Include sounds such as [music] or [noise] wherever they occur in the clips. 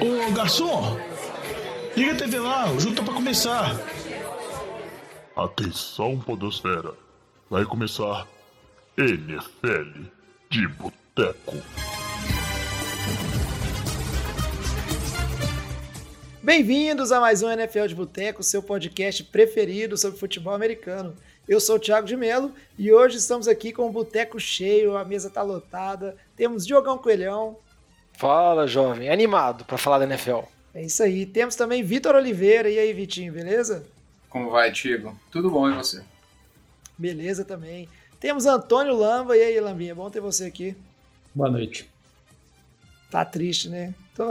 Ô garçom, liga a TV lá, o jogo tá pra começar. Atenção, Podosfera. Vai começar NFL de Boteco. Bem-vindos a mais um NFL de Boteco, seu podcast preferido sobre futebol americano. Eu sou o Thiago de Melo e hoje estamos aqui com o boteco cheio, a mesa tá lotada. Temos Diogão Coelhão. Fala, jovem. Animado para falar da NFL. É isso aí. Temos também Vitor Oliveira. E aí, Vitinho, beleza? Como vai, Tigo? Tudo bom e você? Beleza também. Temos Antônio Lamba. E aí, Lambinha? Bom ter você aqui. Boa noite. Tá triste, né? Tô...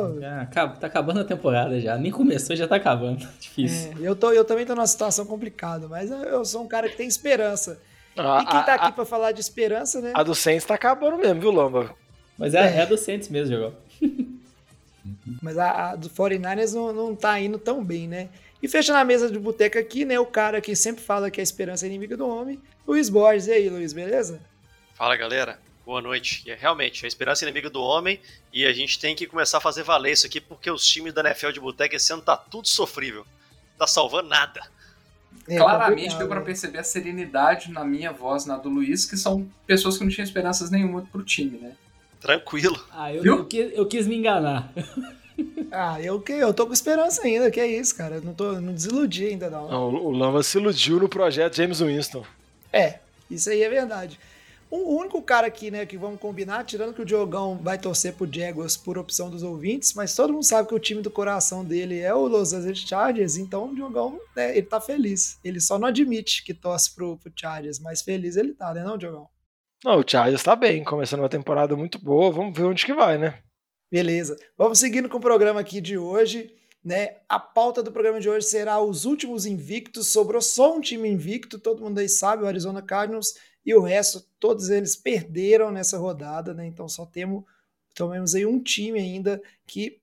Tá acabando a temporada já. Nem começou, já tá acabando. [laughs] Difícil. É, eu, tô, eu também tô numa situação complicada, mas eu sou um cara que tem esperança. Ah, e quem tá aqui para falar de esperança, né? A do Saints tá acabando mesmo, viu, Lamba? Mas é, é. é a do Saints mesmo, Jogão. [laughs] mas a, a, do 49ers não, não tá indo tão bem, né? E fechando a mesa de boteca aqui, né? O cara que sempre fala que a esperança é inimiga do homem, Luiz Borges. E aí, Luiz, beleza? Fala, galera. Boa noite. E é, realmente, a esperança é inimiga do homem e a gente tem que começar a fazer valer isso aqui porque os times da NFL de Boteca esse ano tá tudo sofrível. Tá salvando nada. É, Claramente deu para perceber a serenidade na minha voz, na do Luiz, que são pessoas que não tinham esperanças nenhuma pro time, né? Tranquilo. Ah, eu, eu, quis, eu quis me enganar. [laughs] Ah, eu, eu tô com esperança ainda, que é isso, cara. Eu não, tô, não desiludi ainda, não. não o Lamba se iludiu no projeto James Winston. É, isso aí é verdade. O único cara aqui, né, que vamos combinar, tirando que o Diogão vai torcer pro Jaguars por opção dos ouvintes, mas todo mundo sabe que o time do coração dele é o Los Angeles Chargers, então o Diogão, né, ele tá feliz. Ele só não admite que torce pro, pro Chargers, mas feliz ele tá, né, não, Diogão? Não, o Chargers tá bem, começando uma temporada muito boa, vamos ver onde que vai, né? Beleza. Vamos seguindo com o programa aqui de hoje. Né? A pauta do programa de hoje será os últimos invictos. Sobrou só um time invicto, todo mundo aí sabe, o Arizona Cardinals e o resto, todos eles perderam nessa rodada, né? Então só temos, temos aí um time ainda que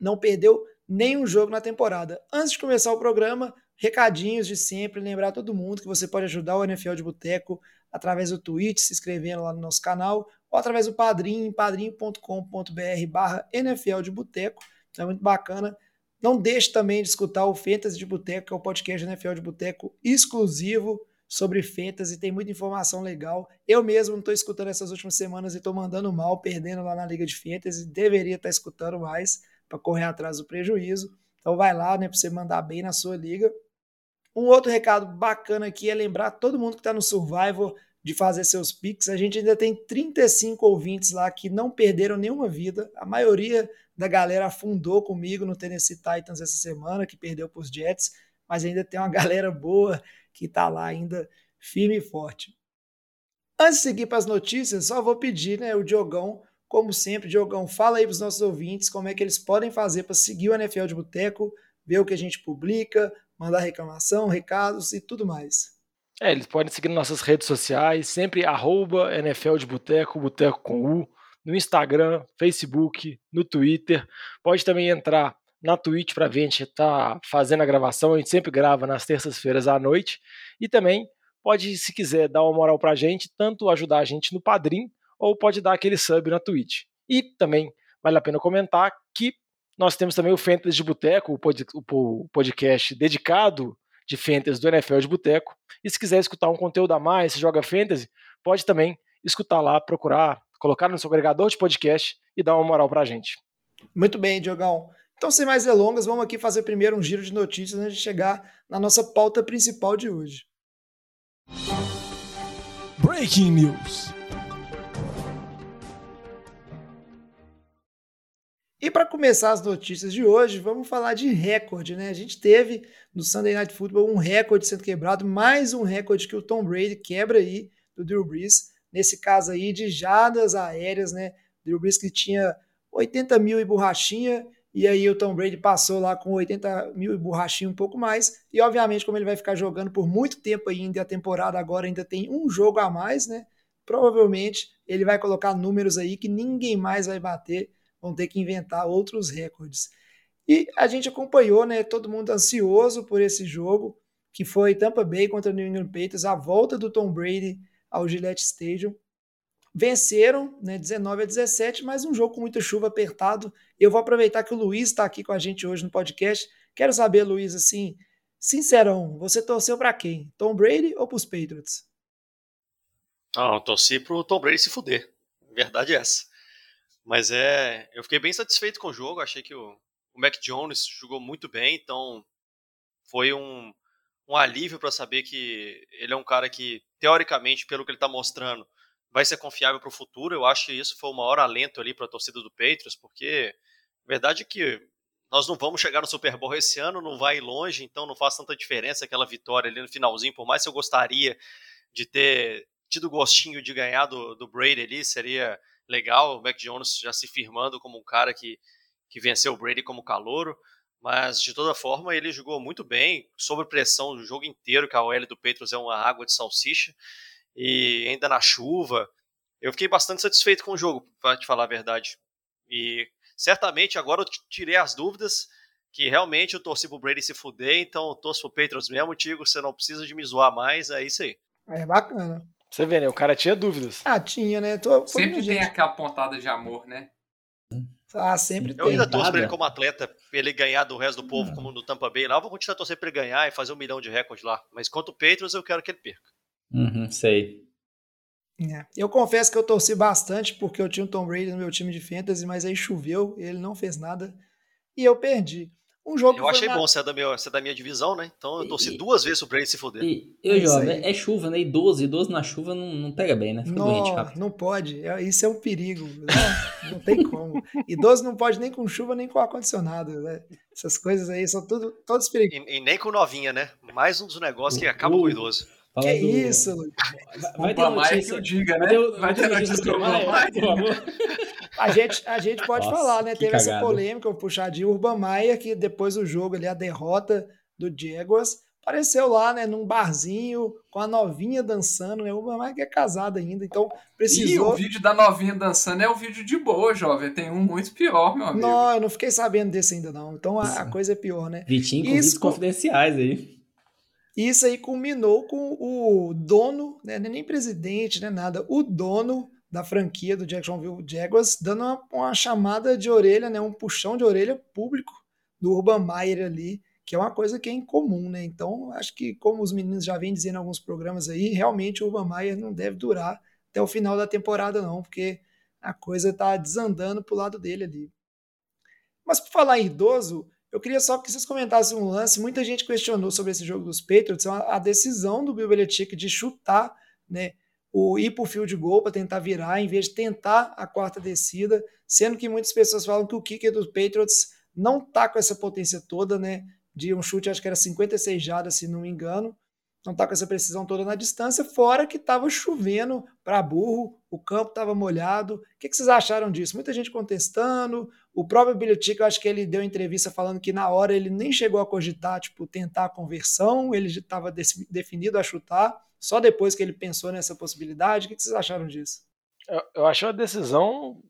não perdeu nenhum jogo na temporada. Antes de começar o programa, recadinhos de sempre, lembrar todo mundo que você pode ajudar o NFL de Boteco através do Twitch, se inscrevendo lá no nosso canal, ou através do Padrim, padrim.com.br barra NFL de Boteco. Então é muito bacana. Não deixe também de escutar o Fantasy de Boteco, que é o podcast NFL de Boteco exclusivo sobre fantasy, tem muita informação legal. Eu mesmo não estou escutando essas últimas semanas e estou mandando mal, perdendo lá na Liga de Fantasy. Deveria estar tá escutando mais para correr atrás do prejuízo. Então vai lá, né, para você mandar bem na sua liga. Um outro recado bacana aqui é lembrar todo mundo que está no Survivor de fazer seus picks. A gente ainda tem 35 ouvintes lá que não perderam nenhuma vida. A maioria da galera afundou comigo no Tennessee Titans essa semana, que perdeu para os Jets, mas ainda tem uma [laughs] galera boa que está lá ainda firme e forte. Antes de seguir para as notícias, só vou pedir, né, o Diogão, como sempre, Diogão, fala aí para os nossos ouvintes como é que eles podem fazer para seguir o NFL de Boteco, ver o que a gente publica, mandar reclamação, recados e tudo mais. É, eles podem seguir nossas redes sociais, sempre arroba NFL de Boteco, Boteco com U, no Instagram, Facebook, no Twitter. Pode também entrar na Twitch para ver, a gente tá fazendo a gravação, a gente sempre grava nas terças-feiras à noite. E também pode, se quiser, dar uma moral pra gente, tanto ajudar a gente no Padrim, ou pode dar aquele sub na Twitch. E também vale a pena comentar que nós temos também o Fantasy de Boteco, o podcast dedicado de Fantasy do NFL de Boteco. E se quiser escutar um conteúdo a mais, se joga Fantasy, pode também escutar lá, procurar, colocar no seu agregador de podcast e dar uma moral pra gente. Muito bem, Diogão. Então, sem mais delongas, vamos aqui fazer primeiro um giro de notícias antes de chegar na nossa pauta principal de hoje. Breaking News. E para começar as notícias de hoje, vamos falar de recorde, né? A gente teve no Sunday Night Football um recorde sendo quebrado, mais um recorde que o Tom Brady quebra aí do Drew Brees, nesse caso aí de jadas aéreas, né? Drew Brees que tinha 80 mil e borrachinha e aí o Tom Brady passou lá com 80 mil e borrachinho um pouco mais. E obviamente, como ele vai ficar jogando por muito tempo ainda, a temporada agora ainda tem um jogo a mais, né? Provavelmente ele vai colocar números aí que ninguém mais vai bater, vão ter que inventar outros recordes. E a gente acompanhou, né? Todo mundo ansioso por esse jogo, que foi Tampa Bay contra o New England Patriots, a volta do Tom Brady ao Gillette Stadium. venceram, né, 19 a 17, mas um jogo com muita chuva apertado. Eu vou aproveitar que o Luiz está aqui com a gente hoje no podcast. Quero saber, Luiz, assim, sincerão, você torceu para quem? Tom Brady ou para os Patriots? Não, eu torci pro Tom Brady se fuder. Verdade é essa. Mas é, eu fiquei bem satisfeito com o jogo. Achei que o, o Mac Jones jogou muito bem, então foi um, um alívio para saber que ele é um cara que, teoricamente, pelo que ele está mostrando, vai ser confiável para o futuro. Eu acho que isso foi o maior alento ali para a torcida do Patriots, porque a verdade é que nós não vamos chegar no Super Bowl esse ano, não vai longe, então não faz tanta diferença aquela vitória ali no finalzinho, por mais que eu gostaria de ter tido gostinho de ganhar do, do Brady ali, seria legal, o Mac Jones já se firmando como um cara que, que venceu o Brady como calouro, mas de toda forma ele jogou muito bem, sob pressão o jogo inteiro, que a OL do Petros é uma água de salsicha, e ainda na chuva. Eu fiquei bastante satisfeito com o jogo, para te falar a verdade. E certamente agora eu tirei as dúvidas que realmente eu torci pro Brady se fuder, então eu torço pro Patriots mesmo, Tigo, você não precisa de me zoar mais, é isso aí. É bacana. Você vê, né? O cara tinha dúvidas. Ah, tinha, né? Tô, sempre tem aquela pontada de amor, né? Ah, sempre eu tem. Eu ainda torço pra ele como atleta, pra ele ganhar do resto do povo, hum. como no Tampa Bay lá. Eu vou continuar torcendo pra ele ganhar e fazer um milhão de recordes lá. Mas quanto o Patriots, eu quero que ele perca. Uhum, sei. É. Eu confesso que eu torci bastante porque eu tinha o Tom Brady no meu time de fantasy, mas aí choveu, ele não fez nada e eu perdi. Um jogo eu achei bom ser da, minha, ser da minha divisão, né? Então eu torci e, duas vezes o Brady se foder. E, eu, é jovem, é chuva, né? Idoso, idoso na chuva não, não pega bem, né? Fica não, doente rápido. Não pode, é, isso é um perigo. Não, não tem como. Idoso não pode nem com chuva, nem com ar-condicionado. Né? Essas coisas aí são tudo, todos perigos. E, e, nem com novinha, né? Mais um dos negócios que acaba com o idoso. Fala que do... isso, Luiz? Vai, ter notícia. que eu diga, né? Vai, ter notícia do Maia, por favor. A gente, a gente pode Nossa, falar, né? Teve cagada. essa polêmica, o puxadinho Urban Maia, que depois do jogo ali, a derrota do Jaguars, apareceu lá, né, num barzinho, com a novinha dançando, né? O Urban Maia que é casado ainda, então precisou... E o vídeo da novinha dançando é o vídeo de boa, jovem. Tem um muito pior, meu amigo. Não, eu não fiquei sabendo desse ainda, não. Então a, a coisa é pior, né? Vitinho com Isso, confidenciais aí. Isso aí culminou com o dono, né, nem presidente, né, nada, o dono da franquia do Jacksonville Jaguars, dando uma, uma, chamada de orelha, né, um puxão de orelha público do Urban Meyer ali, que é uma coisa que é incomum, né? Então, acho que como os meninos já vêm dizendo em alguns programas aí, realmente o Urban Meyer não deve durar até o final da temporada não, porque a coisa tá desandando pro lado dele ali. Mas por falar em idoso, eu queria só que vocês comentassem um lance. Muita gente questionou sobre esse jogo dos Patriots, a decisão do Bill Belichick de chutar, né, o ir para o field goal para tentar virar, em vez de tentar a quarta descida, sendo que muitas pessoas falam que o kicker dos Patriots não tá com essa potência toda, né, de um chute, acho que era 56 jardas, se não me engano, não tá com essa precisão toda na distância, fora que estava chovendo para burro, o campo estava molhado. O que, que, vocês acharam disso? Muita gente contestando. O próprio Belichick, eu acho que ele deu entrevista falando que na hora ele nem chegou a cogitar, tipo, tentar a conversão, ele estava definido a chutar, só depois que ele pensou nessa possibilidade. O que, que vocês acharam disso? Eu, eu achei uma decisão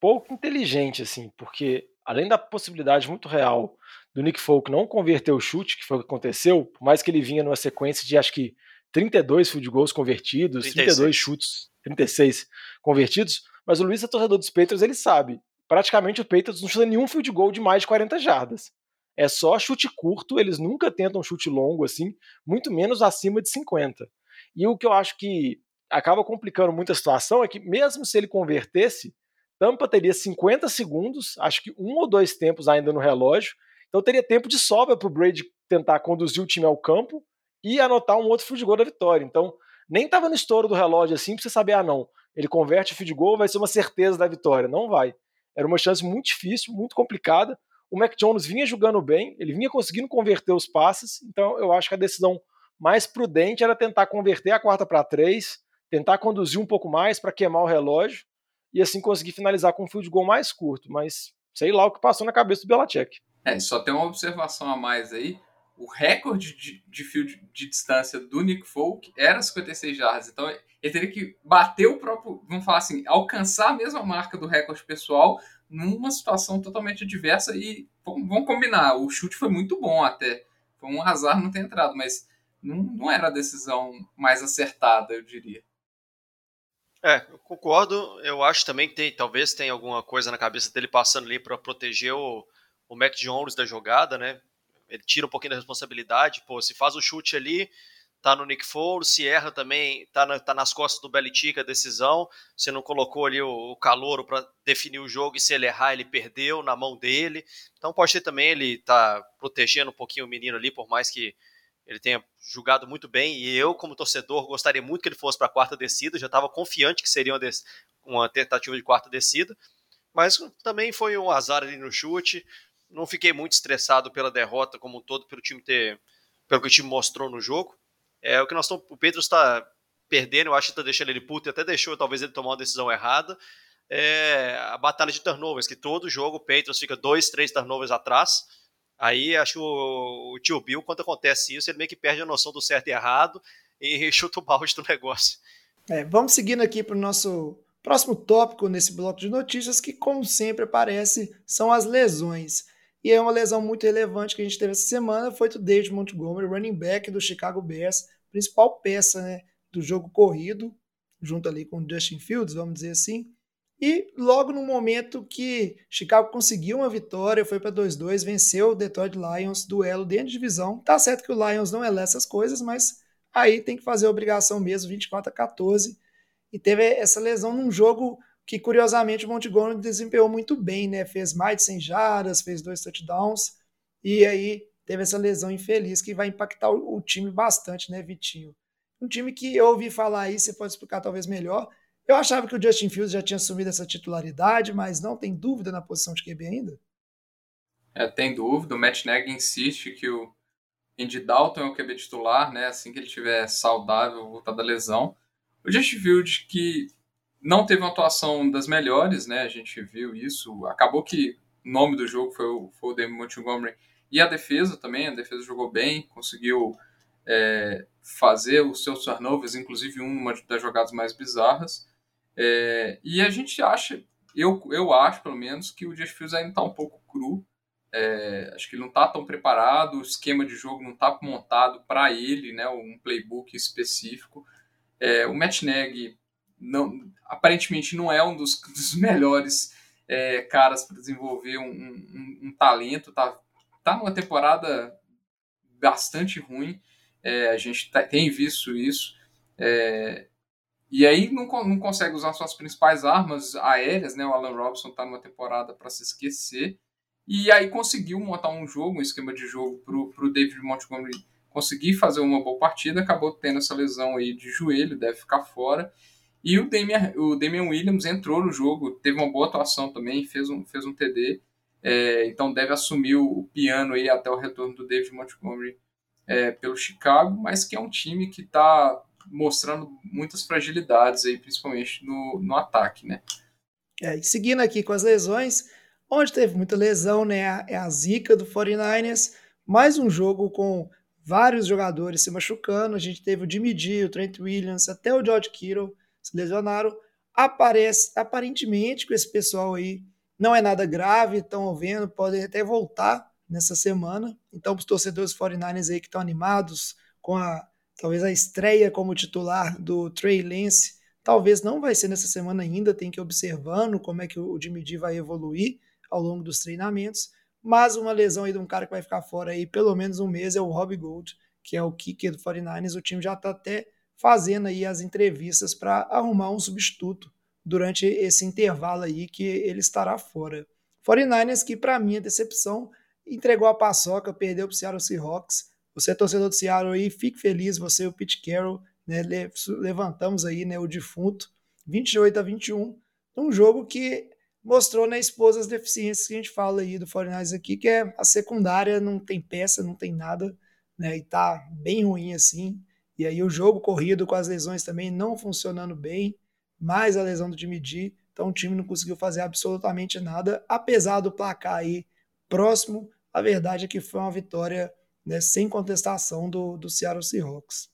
pouco inteligente, assim, porque além da possibilidade muito real do Nick Folk não converter o chute, que foi o que aconteceu, por mais que ele vinha numa sequência de acho que 32 field goals convertidos, 36. 32 chutes, 36 convertidos, mas o Luiz é torcedor dos Patriots, ele sabe, praticamente o Patriots não chuta nenhum field goal de mais de 40 jardas. É só chute curto, eles nunca tentam chute longo assim, muito menos acima de 50. E o que eu acho que acaba complicando muito a situação é que mesmo se ele convertesse, Tampa teria 50 segundos, acho que um ou dois tempos ainda no relógio, então teria tempo de sobra para o Brady tentar conduzir o time ao campo e anotar um outro field goal da vitória. Então nem estava no estouro do relógio assim para você saber, ah não, ele converte o field goal, vai ser uma certeza da vitória. Não vai. Era uma chance muito difícil, muito complicada. O Mac Jones vinha jogando bem, ele vinha conseguindo converter os passes, então eu acho que a decisão mais prudente era tentar converter a quarta para três, tentar conduzir um pouco mais para queimar o relógio e assim conseguir finalizar com um field goal mais curto. Mas sei lá o que passou na cabeça do Belichick. É, só tem uma observação a mais aí. O recorde de, de de distância do Nick Folk era 56 jardas. Então ele teria que bater o próprio, vamos falar assim, alcançar a mesma marca do recorde pessoal numa situação totalmente adversa. E vamos combinar, o chute foi muito bom até. Foi um azar não ter entrado, mas não, não era a decisão mais acertada, eu diria. É, eu concordo. Eu acho também que tem, talvez tenha alguma coisa na cabeça dele passando ali para proteger o, o Mac Jones da jogada, né? Ele tira um pouquinho da responsabilidade. Pô, se faz o chute ali, tá no Nick Foles, se erra também, tá, na, tá nas costas do Belichick a decisão. Você não colocou ali o, o calouro para definir o jogo e se ele errar, ele perdeu na mão dele. Então pode ser também ele tá protegendo um pouquinho o menino ali, por mais que ele tenha jogado muito bem. E eu, como torcedor, gostaria muito que ele fosse para a quarta descida. Já estava confiante que seria uma, uma tentativa de quarta descida. Mas também foi um azar ali no chute. Não fiquei muito estressado pela derrota como um todo, pelo time ter, pelo que o time mostrou no jogo. É o que nós estamos. O Pedro está perdendo, eu acho que está deixando ele puto e até deixou talvez ele tomar uma decisão errada. É a batalha de turnovers, que todo jogo o Patriots fica dois, três turnovers atrás. Aí acho que o, o tio Bill, quando acontece isso, ele meio que perde a noção do certo e errado e [laughs] chuta o balde do negócio. É, vamos seguindo aqui para o nosso próximo tópico nesse bloco de notícias, que, como sempre aparece, são as lesões. E é uma lesão muito relevante que a gente teve essa semana, foi do David Montgomery, running back do Chicago Bears, principal peça né, do jogo corrido, junto ali com o Justin Fields, vamos dizer assim. E logo no momento que Chicago conseguiu uma vitória, foi para 2-2, venceu o Detroit Lions, duelo dentro de divisão. Tá certo que o Lions não é lá essas coisas, mas aí tem que fazer a obrigação mesmo, 24 a 14. E teve essa lesão num jogo que, curiosamente, o Montgomery desempenhou muito bem, né? Fez mais de 100 jardas, fez dois touchdowns, e aí teve essa lesão infeliz que vai impactar o, o, time bastante, né, Vitinho? Um time que eu ouvi falar aí, você pode explicar talvez melhor. Eu achava que o Justin Fields já tinha assumido essa titularidade, mas não tem dúvida na posição de QB ainda? É, tem dúvida. O Matt Nagy insiste que o Andy Dalton é o QB titular, né? Assim que ele estiver saudável, voltar da lesão. O Justin Fields, que não teve uma atuação das melhores, né? A gente viu isso. Acabou que o nome do jogo foi o, foi o David Montgomery e a defesa também, a defesa jogou bem, conseguiu é, fazer os seus turnovers, inclusive uma das jogadas mais bizarras. É, e a gente acha, eu, eu acho pelo menos, que o Josh Fields ainda está um pouco cru. É, acho que ele não está tão preparado, o esquema de jogo não está montado para ele, né, um playbook específico. É, o Matt Nagy não, aparentemente não é um dos, [laughs] dos melhores é, caras para desenvolver um, um, um, talento, tá tá numa temporada bastante ruim. É, a gente tá, tem visto isso. É, e aí não, não consegue usar suas principais armas aéreas, né? O Alan Robson está numa temporada para se esquecer. E aí conseguiu montar um jogo, um esquema de jogo para o David Montgomery conseguir fazer uma boa partida. Acabou tendo essa lesão aí de joelho, deve ficar fora. E o Damian, o Damian Williams entrou no jogo, teve uma boa atuação também, fez um, fez um TD. É, então deve assumir o, piano aí até o retorno do David Montgomery é, pelo Chicago, mas que é um time que está mostrando muitas fragilidades aí, principalmente no, no ataque, né? É, seguindo aqui com as lesões, onde teve muita lesão, né? É a zica do 49ers, mais um jogo com vários jogadores se machucando. A gente teve o Jimmy o Trent Williams, até o George Kittle se lesionaram. Aparece, aparentemente, com esse pessoal aí não é nada grave, estão vendo, podem até voltar nessa semana. Então, os torcedores 49ers aí que estão animados com a talvez a estreia como titular do Trey Lance, talvez não vai ser nessa semana ainda, tem que ir observando como é que o Jimmy G vai evoluir ao longo dos treinamentos. Mas uma lesão aí de um cara que vai ficar fora aí pelo menos um mês é o Robbie Gold, que é o kicker do 49ers. O time já está até fazendo aí as entrevistas para arrumar um substituto durante esse intervalo aí que ele estará fora. 49ers que, para mim, a decepção, entregou a paçoca, perdeu para o Seattle Seahawks. Você é torcedor do Seattle aí, fique feliz, você e o Pete Carroll, né, levantamos aí né, o defunto, 28 a 21, um jogo que mostrou na né, esposa as deficiências que a gente fala aí do 49ers aqui, que é a secundária, não tem peça, não tem nada, né, e tá bem ruim assim. E aí o jogo corrido com as lesões também não funcionando bem mais a lesão do Jimmy G. Então o time não conseguiu fazer absolutamente nada, apesar do placar aí próximo. A verdade é que foi uma vitória né, sem contestação do, do Seattle Seahawks.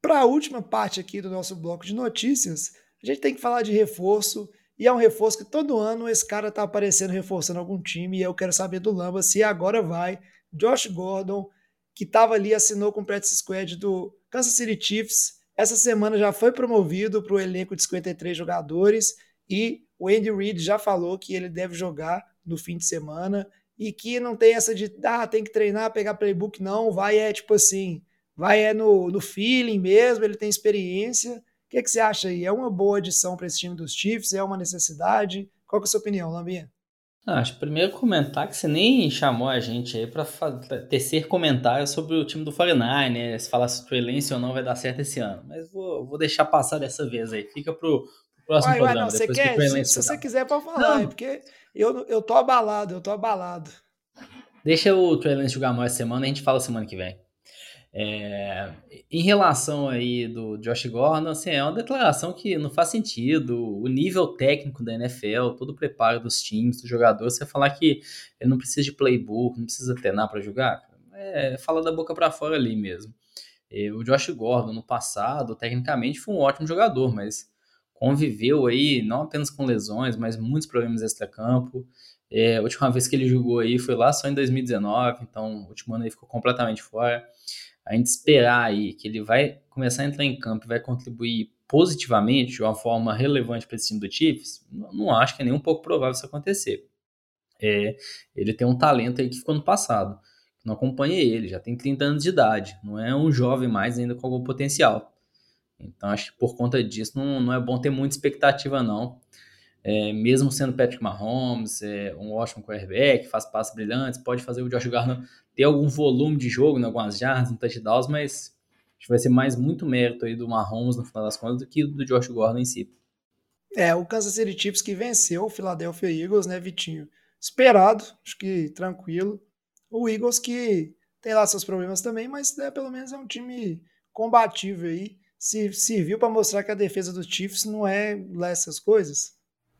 Para a última parte aqui do nosso bloco de notícias, a gente tem que falar de reforço. E é um reforço que todo ano esse cara está aparecendo reforçando algum time. E eu quero saber do Lamba se agora vai. Josh Gordon, que estava ali, assinou com o practice squad do Kansas City Chiefs essa semana já foi promovido para o elenco de 53 jogadores e o Andy Reid já falou que ele deve jogar no fim de semana e que não tem essa de, ah, tem que treinar, pegar playbook, não, vai é tipo assim, vai é no, no feeling mesmo, ele tem experiência. O que, que você acha aí? É uma boa adição para esse time dos Chiefs? É uma necessidade? Qual é a sua opinião, Lambinha? Ah, acho que primeiro comentar que você nem chamou a gente aí para tecer comentários sobre o time do 49, né? Se falar se o Trey Lance ou não vai dar certo esse ano. Mas vou, vou deixar passar dessa vez aí. Fica pro, pro próximo uai, programa. Uai, não, você quer, se, se você quiser pode falar, é porque eu, eu tô abalado, eu tô abalado. Deixa o Trey Lance jogar mais semana e a gente fala semana que vem. É, em relação aí do Josh Gordon, assim, é uma declaração que não faz sentido. O nível técnico da NFL, todo o preparo dos times, dos jogadores, você falar que ele não precisa de playbook, não precisa treinar para jogar, é fala da boca para fora ali mesmo. O Josh Gordon no passado, tecnicamente, foi um ótimo jogador, mas conviveu aí não apenas com lesões, mas muitos problemas extra-campo. É, a última vez que ele jogou aí foi lá só em 2019, então o último ano aí ficou completamente fora a gente esperar aí que ele vai começar a entrar em campo e vai contribuir positivamente, de uma forma relevante para esse time do Chiefs, não, acho que é nem um pouco provável isso acontecer. É, ele tem um talento aí que ficou no passado, não acompanha ele, já tem 30 anos de idade, não é um jovem mais ainda com algum potencial. Então acho que por conta disso não, não é bom ter muita expectativa não é, mesmo sendo Patrick Mahomes, é, um ótimo quarterback, faz passes brilhantes, pode fazer o Josh Gardner ter algum volume de jogo, em algumas jardas, no touchdowns, mas acho que vai ser mais muito mérito aí do Mahomes no final das contas do que do Josh Gordon em si. É, o Kansas City Chiefs que venceu o Philadelphia Eagles, né, Vitinho? Esperado, acho que tranquilo. O Eagles que tem lá seus problemas também, mas né, pelo menos é um time combatível aí. Se serviu para mostrar que a defesa dos Chiefs não é lá essas coisas.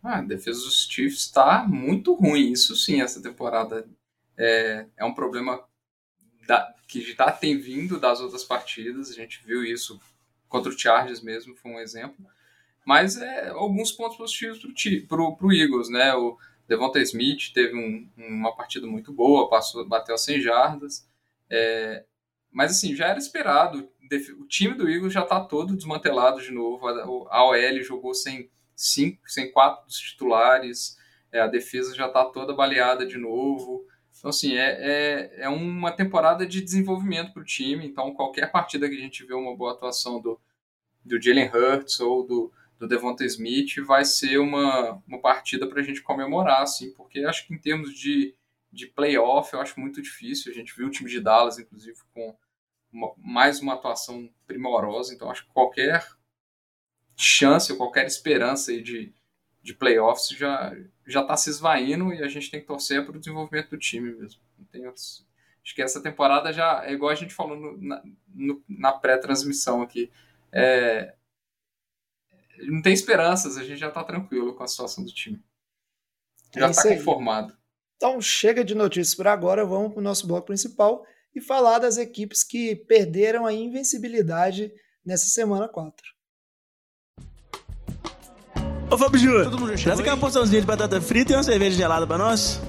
Ah, a defesa dos Chiefs está muito ruim, isso sim, essa temporada. É, é um problema da, que já tem vindo das outras partidas, a gente viu isso contra o Chargers mesmo, foi um exemplo. Mas é alguns pontos positivos para o Eagles, né? O Devonta Smith teve um, uma partida muito boa, passou, bateu 100 jardas. É, mas assim, já era esperado. O time do Eagles já está todo desmantelado de novo. A OL jogou sem cinco, sem quatro dos titulares, é, a defesa já está toda baleada de novo. Então, assim, é, é, é uma temporada de desenvolvimento para o time. Então, qualquer partida que a gente vê uma boa atuação do, do Jalen Hurts ou do, do Devonta Smith vai ser uma, uma partida para a gente comemorar, assim, porque acho que em termos de, de playoff eu acho muito difícil. A gente viu o time de Dallas, inclusive, com uma, mais uma atuação primorosa. Então, acho que qualquer chance ou qualquer esperança de, de playoffs já já está se esvaindo e a gente tem que torcer para o desenvolvimento do time mesmo. Não tem outros... Acho que essa temporada já é igual a gente falou no, na, na pré-transmissão aqui. É... Não tem esperanças, a gente já está tranquilo com a situação do time. Já está é conformado. Então chega de notícias por agora, vamos para o nosso bloco principal e falar das equipes que perderam a invencibilidade nessa semana 4. Ô Fábio Júnior, traz aqui uma porçãozinha de batata frita e uma cerveja gelada pra nós.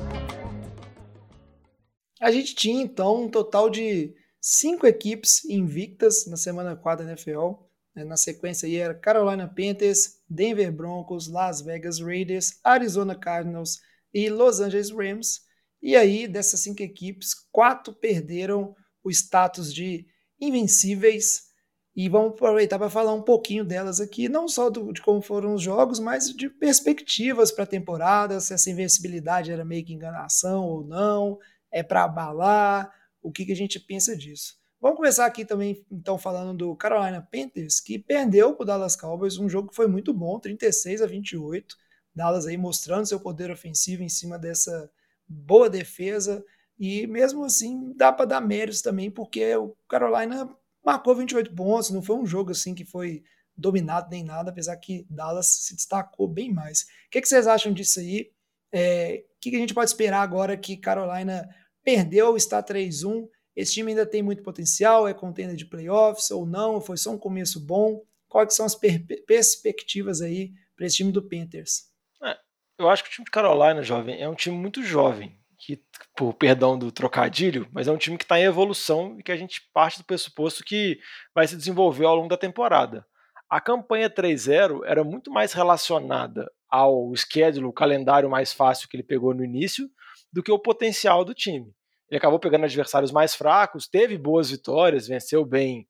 A gente tinha então um total de cinco equipes invictas na semana 4 da NFL. Né? Na sequência aí era Carolina Panthers, Denver Broncos, Las Vegas Raiders, Arizona Cardinals e Los Angeles Rams. E aí, dessas cinco equipes, quatro perderam o status de invencíveis e vamos aproveitar para falar um pouquinho delas aqui, não só do, de como foram os jogos, mas de perspectivas para a temporada, se essa invencibilidade era meio que enganação ou não, é para abalar, o que, que a gente pensa disso. Vamos começar aqui também, então, falando do Carolina Panthers, que perdeu para o Dallas Cowboys, um jogo que foi muito bom, 36 a 28. Dallas aí mostrando seu poder ofensivo em cima dessa boa defesa. E mesmo assim, dá para dar méritos também, porque o Carolina marcou 28 pontos, não foi um jogo assim que foi dominado nem nada, apesar que Dallas se destacou bem mais. O que, que vocês acham disso aí? É, o que, que a gente pode esperar agora que Carolina perdeu, está 3-1? Esse time ainda tem muito potencial, é contender de playoffs ou não? Foi só um começo bom? Quais são as per perspectivas aí para esse time do Panthers? É, eu acho que o time de Carolina, jovem, é um time muito jovem, que, por perdão do trocadilho, mas é um time que está em evolução e que a gente parte do pressuposto que vai se desenvolver ao longo da temporada. A campanha 3-0 era muito mais relacionada ao schedule, o calendário mais fácil que ele pegou no início, do que o potencial do time. Ele acabou pegando adversários mais fracos, teve boas vitórias, venceu bem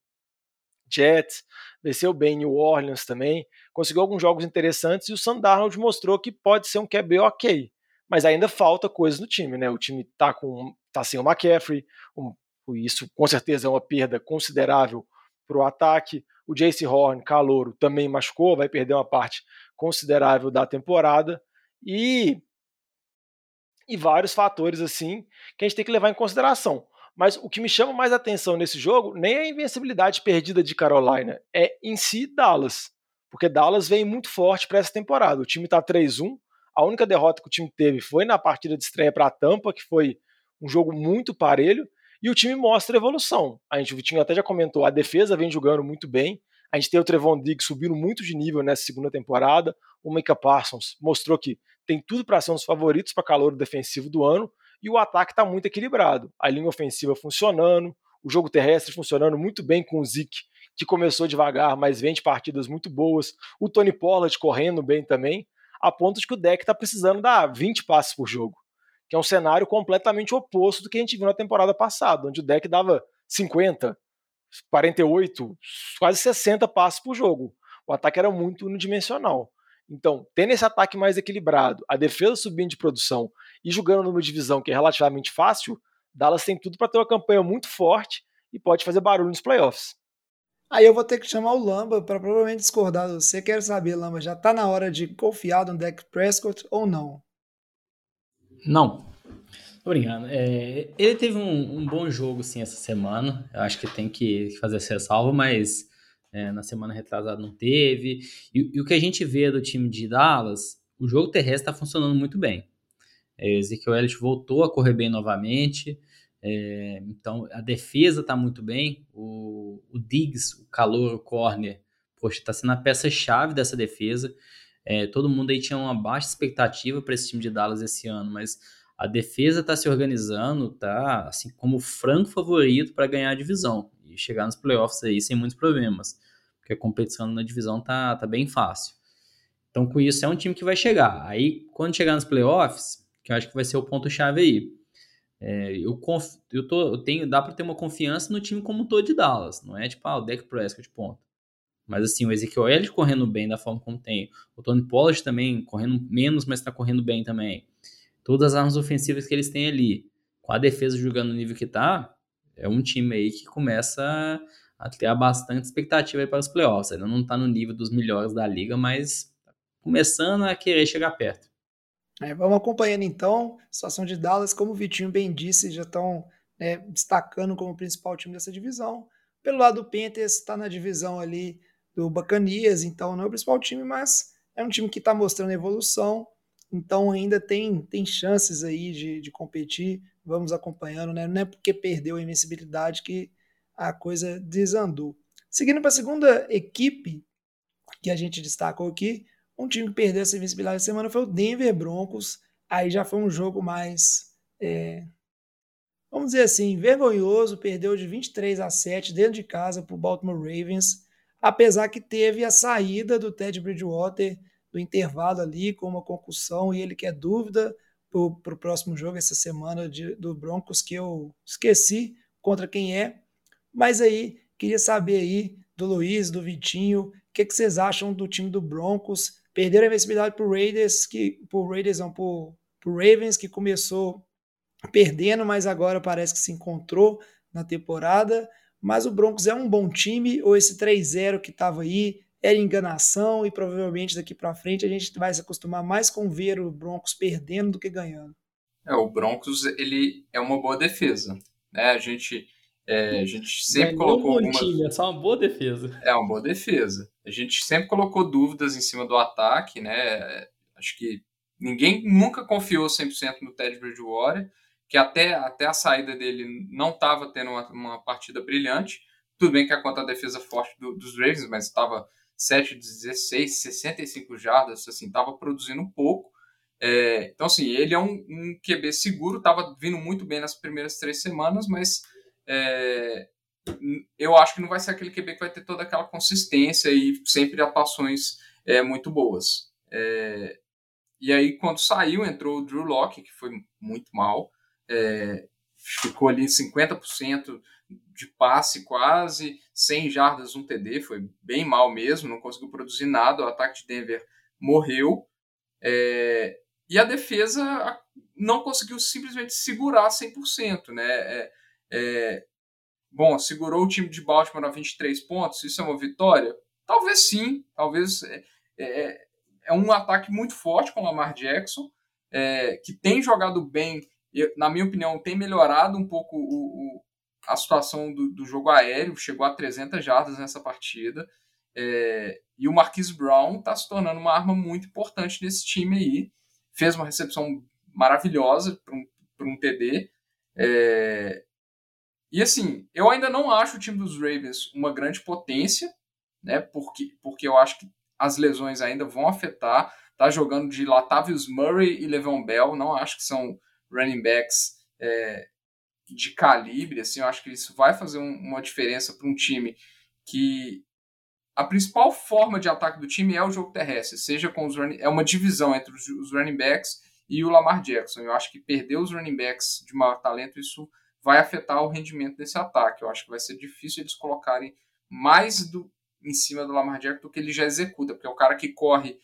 Jets, venceu bem New Orleans também, conseguiu alguns jogos interessantes e o Sandarnold mostrou que pode ser um QB ok, mas ainda falta coisas no time, né? O time tá com tá sem o McCaffrey, um, isso com certeza é uma perda considerável para o ataque. O Jace Horn, calouro, também machucou, vai perder uma parte considerável da temporada e e vários fatores assim que a gente tem que levar em consideração. Mas o que me chama mais atenção nesse jogo nem é a invencibilidade perdida de Carolina, é em si Dallas. Porque Dallas vem muito forte para essa temporada. O time está 3-1. A única derrota que o time teve foi na partida de estreia para a Tampa, que foi um jogo muito parelho. E o time mostra evolução. A gente, o Vitinho até já comentou, a defesa vem jogando muito bem. A gente tem o Trevon Diggs subindo muito de nível nessa segunda temporada. O Micah Parsons mostrou que tem tudo para ser um dos favoritos para calor defensivo do ano e o ataque está muito equilibrado. A linha ofensiva funcionando, o jogo terrestre funcionando muito bem com o Zeke, que começou devagar, mas vem de partidas muito boas. O Tony Pollard correndo bem também, a ponto de que o deck está precisando dar 20 passes por jogo, que é um cenário completamente oposto do que a gente viu na temporada passada, onde o deck dava 50, 48, quase 60 passes por jogo. O ataque era muito unidimensional. Então, tendo esse ataque mais equilibrado, a defesa subindo de produção e jogando numa divisão que é relativamente fácil, Dallas tem tudo para ter uma campanha muito forte e pode fazer barulho nos playoffs. Aí eu vou ter que chamar o Lamba para provavelmente discordar de você. Quero saber, Lamba, já está na hora de confiar no Dak Prescott ou não? Não. Obrigado. É, ele teve um, um, bom jogo sim essa semana. Eu acho que tem que fazer essa ressalva, mas é, na semana retrasada não teve. E, e, o que a gente vê do time de Dallas, o jogo terrestre está funcionando muito bem. É, Ezekiel Elliott voltou a correr bem novamente. É, então a defesa está muito bem. O, o Diggs, o calor, o corner, poxa, está sendo a peça-chave dessa defesa. É, todo mundo aí tinha uma baixa expectativa para esse time de Dallas esse ano, mas a defesa está se organizando, tá assim como franco favorito para ganhar a divisão e chegar nos playoffs aí sem muitos problemas porque a competição na divisão tá, tá bem fácil. Então, com isso, é um time que vai chegar. Aí, quando chegar nos playoffs, que eu acho que vai ser o ponto-chave aí, é, eu, conf, eu, tô, eu tenho, dá para ter uma confiança no time como um todo de Dallas. Não é tipo, ah, o Dak Prescott, ponto. Mas assim, o Ezekiel Elliott correndo bem da forma como tem. O Tony Pollard também correndo menos, mas está correndo bem também. Todas as armas ofensivas que eles têm ali. Com a defesa jogando no nível que tá, é um time aí que começa a ter bastante expectativa para os playoffs. Ele não está no nível dos melhores da liga, mas tá começando a querer chegar perto. É, vamos acompanhando então a situação de Dallas, como o Vitinho bem disse, já estão né, destacando como principal time dessa divisão. Pelo lado do Panthers, está na divisão ali do Bacanias, então não é o principal time, mas é um time que está mostrando evolução, então ainda tem, tem chances aí de, de competir. Vamos acompanhando, né? Não é porque perdeu a invencibilidade que a coisa desandou. Seguindo para a segunda equipe que a gente destacou aqui, um time que perdeu essa invencibilidade essa semana foi o Denver Broncos. Aí já foi um jogo mais, é, vamos dizer assim, vergonhoso. Perdeu de 23 a 7 dentro de casa para o Baltimore Ravens. Apesar que teve a saída do Ted Bridgewater do intervalo ali com uma concussão e ele quer dúvida para o próximo jogo essa semana de, do Broncos que eu esqueci contra quem é. Mas aí, queria saber aí do Luiz, do Vitinho, o que, que vocês acham do time do Broncos? Perderam a invencibilidade pro Raiders, que pro Raiders não, pro Ravens, que começou perdendo, mas agora parece que se encontrou na temporada. Mas o Broncos é um bom time, ou esse 3-0 que estava aí era enganação e provavelmente daqui para frente a gente vai se acostumar mais com ver o Broncos perdendo do que ganhando. É, o Broncos ele é uma boa defesa, né? A gente é, a gente sempre colocou. Um time, é só uma boa defesa. É uma boa defesa. A gente sempre colocou dúvidas em cima do ataque, né? Acho que ninguém nunca confiou 100% no Ted Bridgewater, que até, até a saída dele não estava tendo uma, uma, partida brilhante. Tudo bem que é contra a defesa forte do, dos Ravens, mas estava 7 de 16, 65 jardas, assim, estava produzindo um pouco. É, então, assim, ele é um, um QB seguro, estava vindo muito bem nas primeiras três semanas, mas é, eu acho que não vai ser aquele QB que vai ter toda aquela consistência e sempre atuações é, muito boas. É, e aí, quando saiu, entrou o Drew Locke, que foi muito mal, é, ficou ali 50% de passe quase, 100 jardas, um TD, foi bem mal mesmo, não conseguiu produzir nada, o ataque de Denver morreu. É, e a defesa não conseguiu simplesmente segurar 100%, né? É, é, bom, segurou o time de Baltimore a 23 pontos, isso é uma vitória? Talvez sim, talvez é, é, é um ataque muito forte com o Lamar Jackson, é, que tem jogado bem, na minha opinião, tem melhorado um pouco o, o, a situação do, do, jogo aéreo, chegou a 300 jardas nessa partida, é, e o Marquise Brown está se tornando uma arma muito importante nesse time aí, fez uma recepção maravilhosa para um, um TD, é, e assim, eu ainda não acho o time dos Ravens uma grande potência, né? Porque, porque eu acho que as lesões ainda vão afetar. Tá jogando de Latavius Murray e Le'Veon Bell, não acho que são running backs é, de calibre, assim, eu acho que isso vai fazer um, uma diferença para um time que a principal forma de ataque do time é o jogo terrestre, seja com os running, é uma divisão entre os, os running backs e o Lamar Jackson. Eu acho que perder os running backs de maior talento isso vai afetar o rendimento desse ataque. Eu acho que vai ser difícil eles colocarem mais do, em cima do Lamar Jackson do que ele já executa, porque é o cara que corre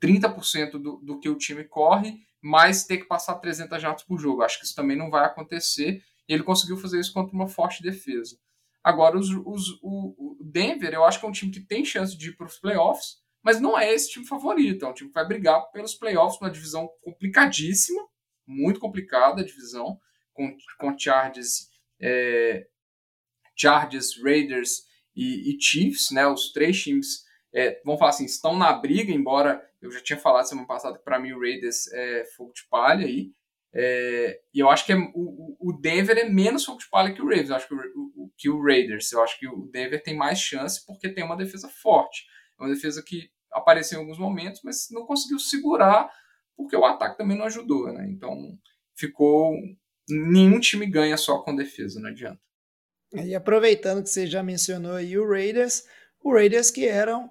30% do, do que o time corre, mas ter que passar 300 jardas por jogo. Acho que isso também não vai acontecer. E ele conseguiu fazer isso contra uma forte defesa. Agora, os, os, o, o Denver, eu acho que é um time que tem chance de ir para os playoffs, mas não é esse time favorito. É um time que vai brigar pelos playoffs, uma divisão complicadíssima, muito complicada a divisão com, com Chargers, é, Chargers, Raiders e, e, Chiefs, né? Os três times, é, vamos falar assim, estão na briga, embora eu já tinha falado semana passada que para mim o Raiders é fogo de palha aí. É, e eu acho que é, o, o, Denver é menos fogo de palha que o Ravens, eu acho que o, que o Raiders. Eu acho que o Denver tem mais chance porque tem uma defesa forte. É uma defesa que apareceu em alguns momentos, mas não conseguiu segurar porque o ataque também não ajudou, né? Então ficou nenhum time ganha só com defesa, não adianta. E aproveitando que você já mencionou aí o Raiders, o Raiders que eram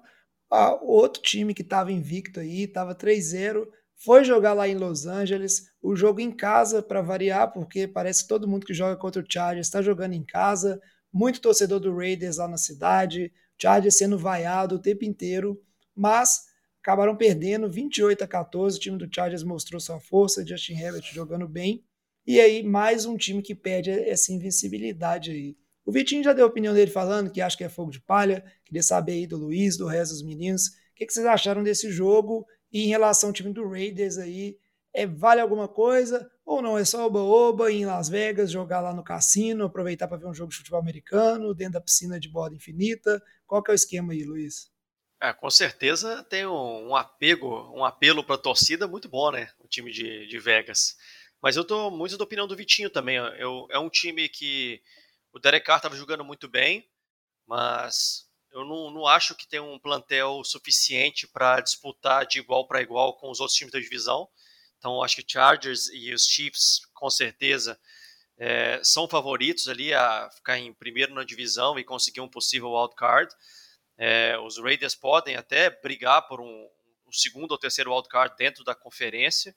ah, outro time que estava invicto aí, estava 3-0, foi jogar lá em Los Angeles, o jogo em casa para variar, porque parece que todo mundo que joga contra o Chargers está jogando em casa, muito torcedor do Raiders lá na cidade, Chargers sendo vaiado o tempo inteiro, mas acabaram perdendo 28 a 14, o time do Chargers mostrou sua força, Justin Herbert jogando bem, e aí, mais um time que perde essa invencibilidade aí. O Vitinho já deu a opinião dele falando que acha que é fogo de palha. Queria saber aí do Luiz, do resto dos meninos. O que, que vocês acharam desse jogo? E em relação ao time do Raiders aí, é, vale alguma coisa? Ou não? É só oba-oba em Las Vegas, jogar lá no cassino, aproveitar para ver um jogo de futebol americano, dentro da piscina de borda infinita? Qual que é o esquema aí, Luiz? É, com certeza tem um, um apego, um apelo para a torcida muito bom, né? O time de, de Vegas. Mas eu tô muito da opinião do Vitinho também. Eu, é um time que o Derek Carr estava jogando muito bem, mas eu não, não acho que tem um plantel suficiente para disputar de igual para igual com os outros times da divisão. Então, acho que Chargers e os Chiefs, com certeza, é, são favoritos ali a ficar em primeiro na divisão e conseguir um possível wildcard. É, os Raiders podem até brigar por um, um segundo ou terceiro wildcard dentro da conferência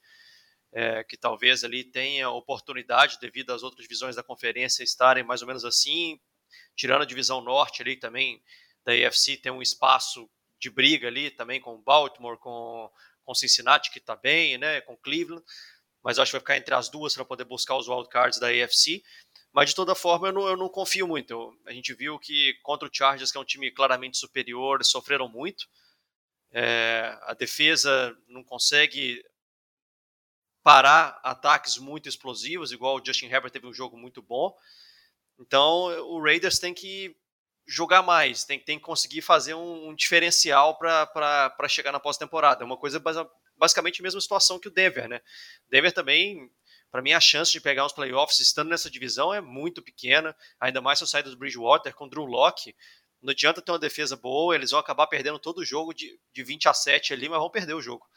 é, que talvez ali tenha oportunidade devido às outras divisões da conferência estarem mais ou menos assim, tirando a divisão norte ali também da AFC tem um espaço de briga ali também com Baltimore, com, com Cincinnati que está bem, né, com Cleveland, mas acho que vai ficar entre as duas para poder buscar os wildcards da AFC. Mas de toda forma eu não, eu não confio muito. Eu, a gente viu que contra o Chargers, que é um time claramente superior, sofreram muito. É, a defesa não consegue parar ataques muito explosivos, igual o Justin Herbert teve um jogo muito bom. Então o Raiders tem que jogar mais, tem, tem que conseguir fazer um, um diferencial para chegar na pós-temporada. É uma coisa basicamente a mesma situação que o Denver, né? Denver também, para mim, a chance de pegar uns playoffs estando nessa divisão é muito pequena, ainda mais se eu sair dos Bridgewater com Drew Locke. Não adianta ter uma defesa boa, eles vão acabar perdendo todo o jogo de, de 20 a 7 ali, mas vão perder o jogo.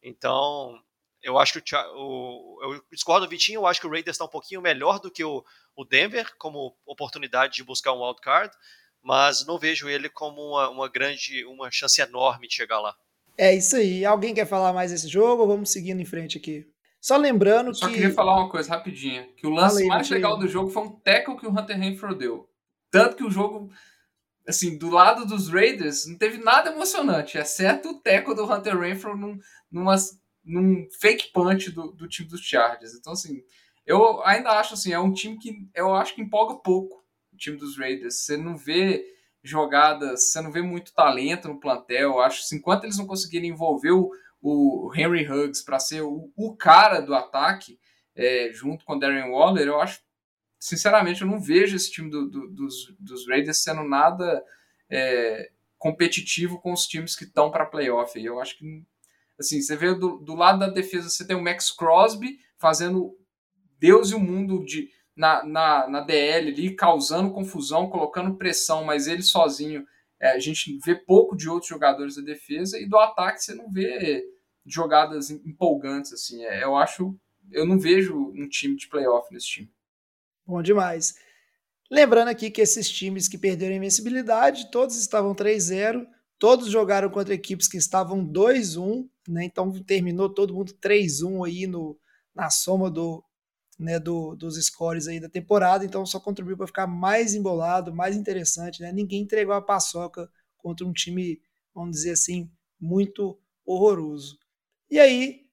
Então, eu acho que o, o, eu discordo do Vitinho, eu acho que o Raiders está um pouquinho melhor do que o, o Denver como oportunidade de buscar um wildcard, mas não vejo ele como uma, uma grande, uma chance enorme de chegar lá. É isso aí. Alguém quer falar mais desse jogo vamos seguindo em frente aqui? Só lembrando Só que. queria falar uma coisa rapidinho. Que o lance Fala aí, mais Vitinho. legal do jogo foi um tackle que o Hunter Renfro deu. Tanto que o jogo, assim, do lado dos Raiders, não teve nada emocionante, exceto o tackle do Hunter Renfro num, numa, num fake punch do, do time dos Chargers. Então, assim, eu ainda acho assim, é um time que eu acho que empolga pouco o time dos Raiders. Você não vê jogadas, você não vê muito talento no plantel. Eu acho que enquanto eles não conseguirem envolver o, o Henry Huggs para ser o, o cara do ataque, é, junto com o Darren Waller, eu acho, sinceramente, eu não vejo esse time do, do, dos, dos Raiders sendo nada é, competitivo com os times que estão para playoff. Eu acho que, assim, você vê do, do lado da defesa, você tem o Max Crosby fazendo Deus e o mundo de, na, na, na DL ali, causando confusão, colocando pressão, mas ele sozinho, é, a gente vê pouco de outros jogadores da defesa, e do ataque você não vê jogadas empolgantes, assim. É, eu acho, eu não vejo um time de playoff nesse time. Bom demais. Lembrando aqui que esses times que perderam a invencibilidade, todos estavam 3-0, todos jogaram contra equipes que estavam 2-1, né? Então terminou todo mundo 3-1 aí no, na soma do, né, do, dos scores aí da temporada, então só contribuiu para ficar mais embolado, mais interessante, né? Ninguém entregou a paçoca contra um time, vamos dizer assim, muito horroroso. E aí,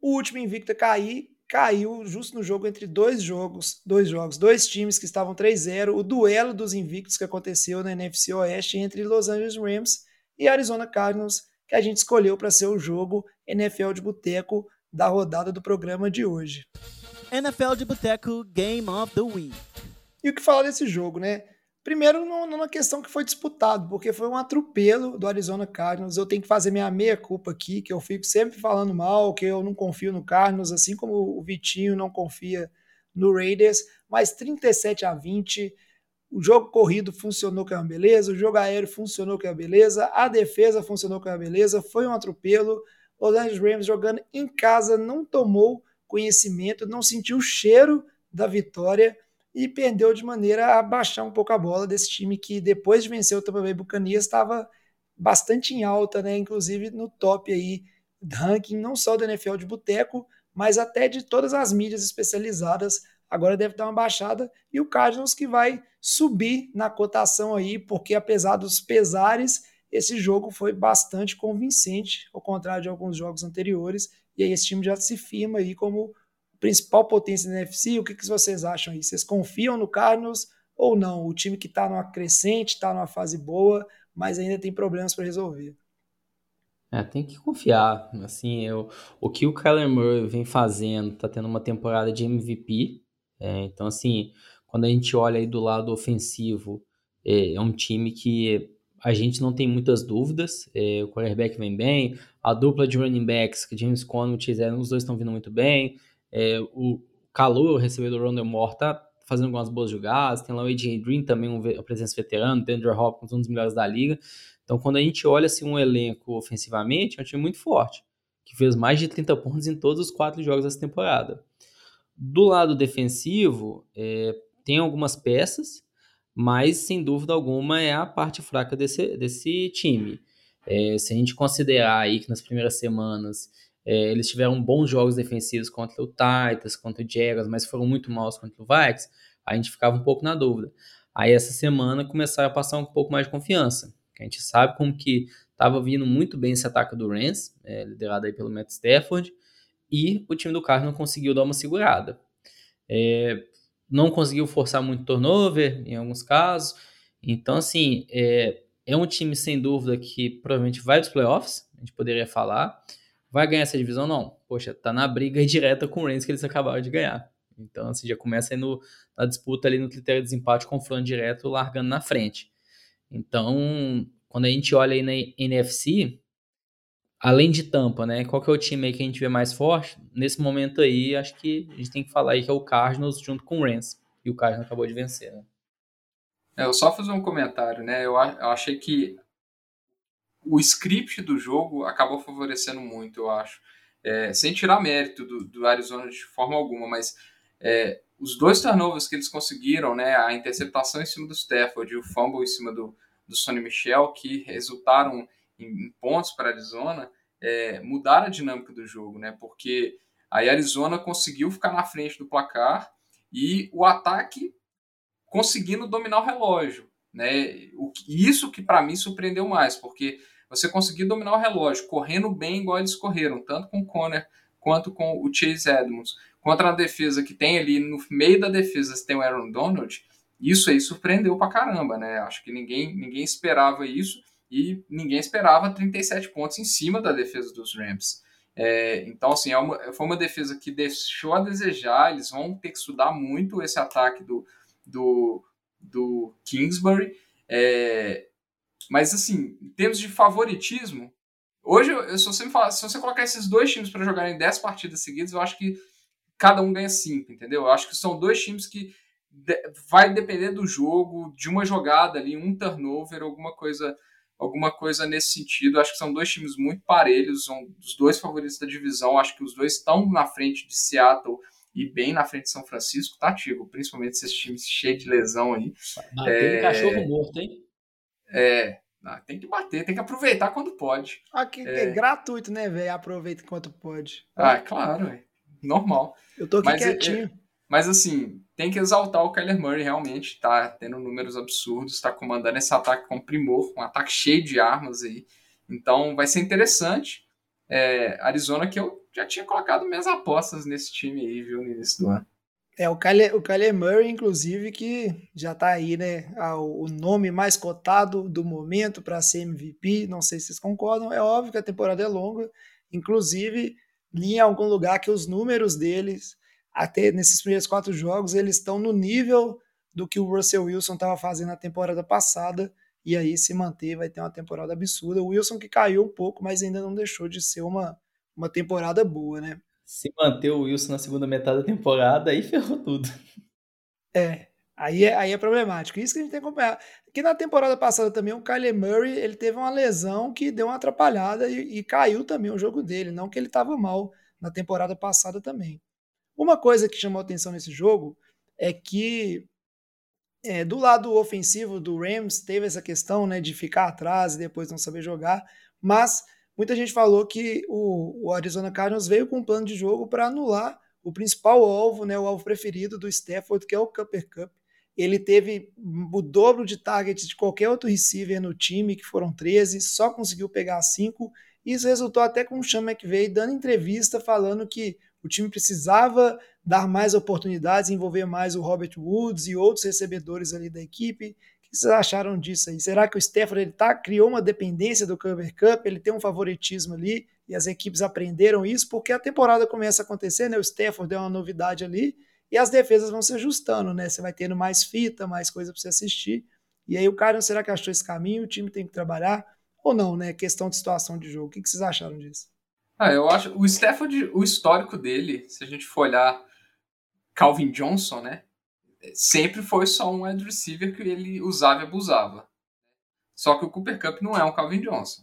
o último invicto a cair, caiu justo no jogo entre dois jogos, dois jogos, dois times que estavam 3-0, o duelo dos invictos que aconteceu na NFC Oeste entre Los Angeles Rams e Arizona Cardinals, que a gente escolheu para ser o jogo NFL de boteco da rodada do programa de hoje. NFL de Boteco Game of the Week. E o que falar desse jogo, né? Primeiro, numa questão que foi disputado, porque foi um atropelo do Arizona Cardinals. Eu tenho que fazer minha meia-culpa aqui, que eu fico sempre falando mal, que eu não confio no Cardinals, assim como o Vitinho não confia no Raiders. Mas 37 a 20, o jogo corrido funcionou que é uma beleza, o jogo aéreo funcionou que é uma beleza, a defesa funcionou que é uma beleza, foi um atropelo. Los Angeles Rams jogando em casa não tomou conhecimento, não sentiu o cheiro da vitória e perdeu de maneira a baixar um pouco a bola desse time que depois de vencer o Tampa Bay Buccaneers estava bastante em alta, né? Inclusive no top aí ranking não só do NFL de boteco, mas até de todas as mídias especializadas. Agora deve dar uma baixada e o Cardinals que vai subir na cotação aí, porque apesar dos pesares, esse jogo foi bastante convincente, ao contrário de alguns jogos anteriores, e aí esse time já se firma aí como principal potência da NFC. O que, que vocês acham aí? Vocês confiam no Cardinals ou não? O time que está numa crescente, está numa fase boa, mas ainda tem problemas para resolver. É, tem que confiar. Assim, eu, o que o Kyler Murray vem fazendo, tá tendo uma temporada de MVP. É, então, assim, quando a gente olha aí do lado ofensivo, é, é um time que a gente não tem muitas dúvidas. É, o quarterback vem bem, a dupla de running backs, que James Conner e os dois estão vindo muito bem. É, o calor, o recebedor Rondell Moore, tá fazendo algumas boas jogadas. Tem lá o AJ Green também, um, uma presença veterano. Tem Andrew Hopkins, um dos melhores da liga. Então, quando a gente olha assim, um elenco ofensivamente, é um time muito forte, que fez mais de 30 pontos em todos os quatro jogos dessa temporada. Do lado defensivo, é, tem algumas peças, mas sem dúvida alguma é a parte fraca desse, desse time. É, se a gente considerar aí que nas primeiras semanas é, eles tiveram bons jogos defensivos contra o Titans, contra o Jaguars, mas foram muito maus contra o Vikings, a gente ficava um pouco na dúvida. Aí essa semana começaram a passar um pouco mais de confiança. A gente sabe como que estava vindo muito bem esse ataque do Rams, é, liderado aí pelo Matt Stafford, e o time do Carlos não conseguiu dar uma segurada. É, não conseguiu forçar muito turnover em alguns casos. Então, assim, é, é um time sem dúvida que provavelmente vai para os playoffs, a gente poderia falar. Vai ganhar essa divisão? Não. Poxa, tá na briga [laughs] direta com o Rams que eles acabaram de ganhar. Então, assim, já começa aí no, na disputa ali no critério de desempate, confronto direto, largando na frente. Então, quando a gente olha aí na NFC, além de Tampa, né? Qual que é o time aí que a gente vê mais forte? Nesse momento aí, acho que a gente tem que falar aí que é o Cardinals junto com o Rams. E o Cardinals acabou de vencer, né? É, eu só fazer um comentário, né? Eu, eu achei que o script do jogo acabou favorecendo muito, eu acho. é, sem tirar mérito do, do, Arizona de forma alguma, mas é, os dois turnovers que eles conseguiram, né, a interceptação em cima do Stafford e o fumble em cima do, do Sonny Michel, que resultaram em, pontos para Arizona, é, mudaram a dinâmica do jogo, né, porque aí Arizona conseguiu ficar na frente do placar e o ataque conseguindo dominar o relógio. Né? O, isso que para mim surpreendeu mais, porque você conseguiu dominar o relógio, correndo bem igual eles correram, tanto com o Conner quanto com o Chase Edmonds. Contra a defesa que tem ali no meio da defesa, você tem o Aaron Donald, isso aí surpreendeu pra caramba, né? Acho que ninguém, ninguém esperava isso e ninguém esperava 37 pontos em cima da defesa dos Rams. É, então, assim, é uma, foi uma defesa que deixou a desejar. Eles vão ter que estudar muito esse ataque do, do, do Kingsbury. É, mas, assim, em termos de favoritismo, hoje, eu, se, você falar, se você colocar esses dois times para jogarem 10 partidas seguidas, eu acho que cada um ganha 5, entendeu? Eu acho que são dois times que de, vai depender do jogo, de uma jogada ali, um turnover, alguma coisa alguma coisa nesse sentido. Acho que são dois times muito parelhos, são os dois favoritos da divisão. Acho que os dois estão na frente de Seattle e bem na frente de São Francisco, tá, Tigo? Principalmente esses times cheios de lesão aí. Bater é... cachorro morto, hein? É, tem que bater, tem que aproveitar quando pode. Aqui é, é gratuito, né, velho? Aproveita enquanto pode. Ah, é claro, véio. normal. Eu tô aqui Mas, é, quietinho. Mas assim, tem que exaltar o Kyler Murray realmente, tá tendo números absurdos, tá comandando esse ataque com primor, um ataque cheio de armas aí. Então vai ser interessante. É, Arizona que eu já tinha colocado minhas apostas nesse time aí, viu, no início do ano. É, o Kyler, o Kyler Murray, inclusive, que já tá aí, né? O nome mais cotado do momento para ser MVP. Não sei se vocês concordam. É óbvio que a temporada é longa. Inclusive, li em algum lugar que os números deles até nesses primeiros quatro jogos, eles estão no nível do que o Russell Wilson estava fazendo na temporada passada, e aí se manter vai ter uma temporada absurda. O Wilson que caiu um pouco, mas ainda não deixou de ser uma, uma temporada boa, né? Se manter o Wilson na segunda metade da temporada, aí ferrou tudo. É, aí é, aí é problemático. Isso que a gente tem que acompanhar. Que na temporada passada também o Kyler Murray ele teve uma lesão que deu uma atrapalhada e, e caiu também o jogo dele. Não que ele estava mal na temporada passada também. Uma coisa que chamou atenção nesse jogo é que é, do lado ofensivo do Rams teve essa questão né, de ficar atrás e depois não saber jogar, mas muita gente falou que o, o Arizona Cardinals veio com um plano de jogo para anular o principal alvo, né, o alvo preferido do Stafford, que é o Cooper Cup. Ele teve o dobro de targets de qualquer outro receiver no time, que foram 13, só conseguiu pegar 5. Isso resultou até com o Sean McVay dando entrevista falando que o time precisava dar mais oportunidades, envolver mais o Robert Woods e outros recebedores ali da equipe. O que vocês acharam disso aí? Será que o Stafford ele tá, criou uma dependência do Cover Cup? Ele tem um favoritismo ali e as equipes aprenderam isso porque a temporada começa a acontecer, né? O Stafford é uma novidade ali e as defesas vão se ajustando, né? Você vai tendo mais fita, mais coisa para você assistir. E aí o cara, será que achou esse caminho? O time tem que trabalhar ou não, né? Questão de situação de jogo. O que vocês acharam disso? Ah, eu acho. O Stafford, o histórico dele, se a gente for olhar Calvin Johnson, né? Sempre foi só um wide receiver que ele usava e abusava. Só que o Cooper Cup não é um Calvin Johnson.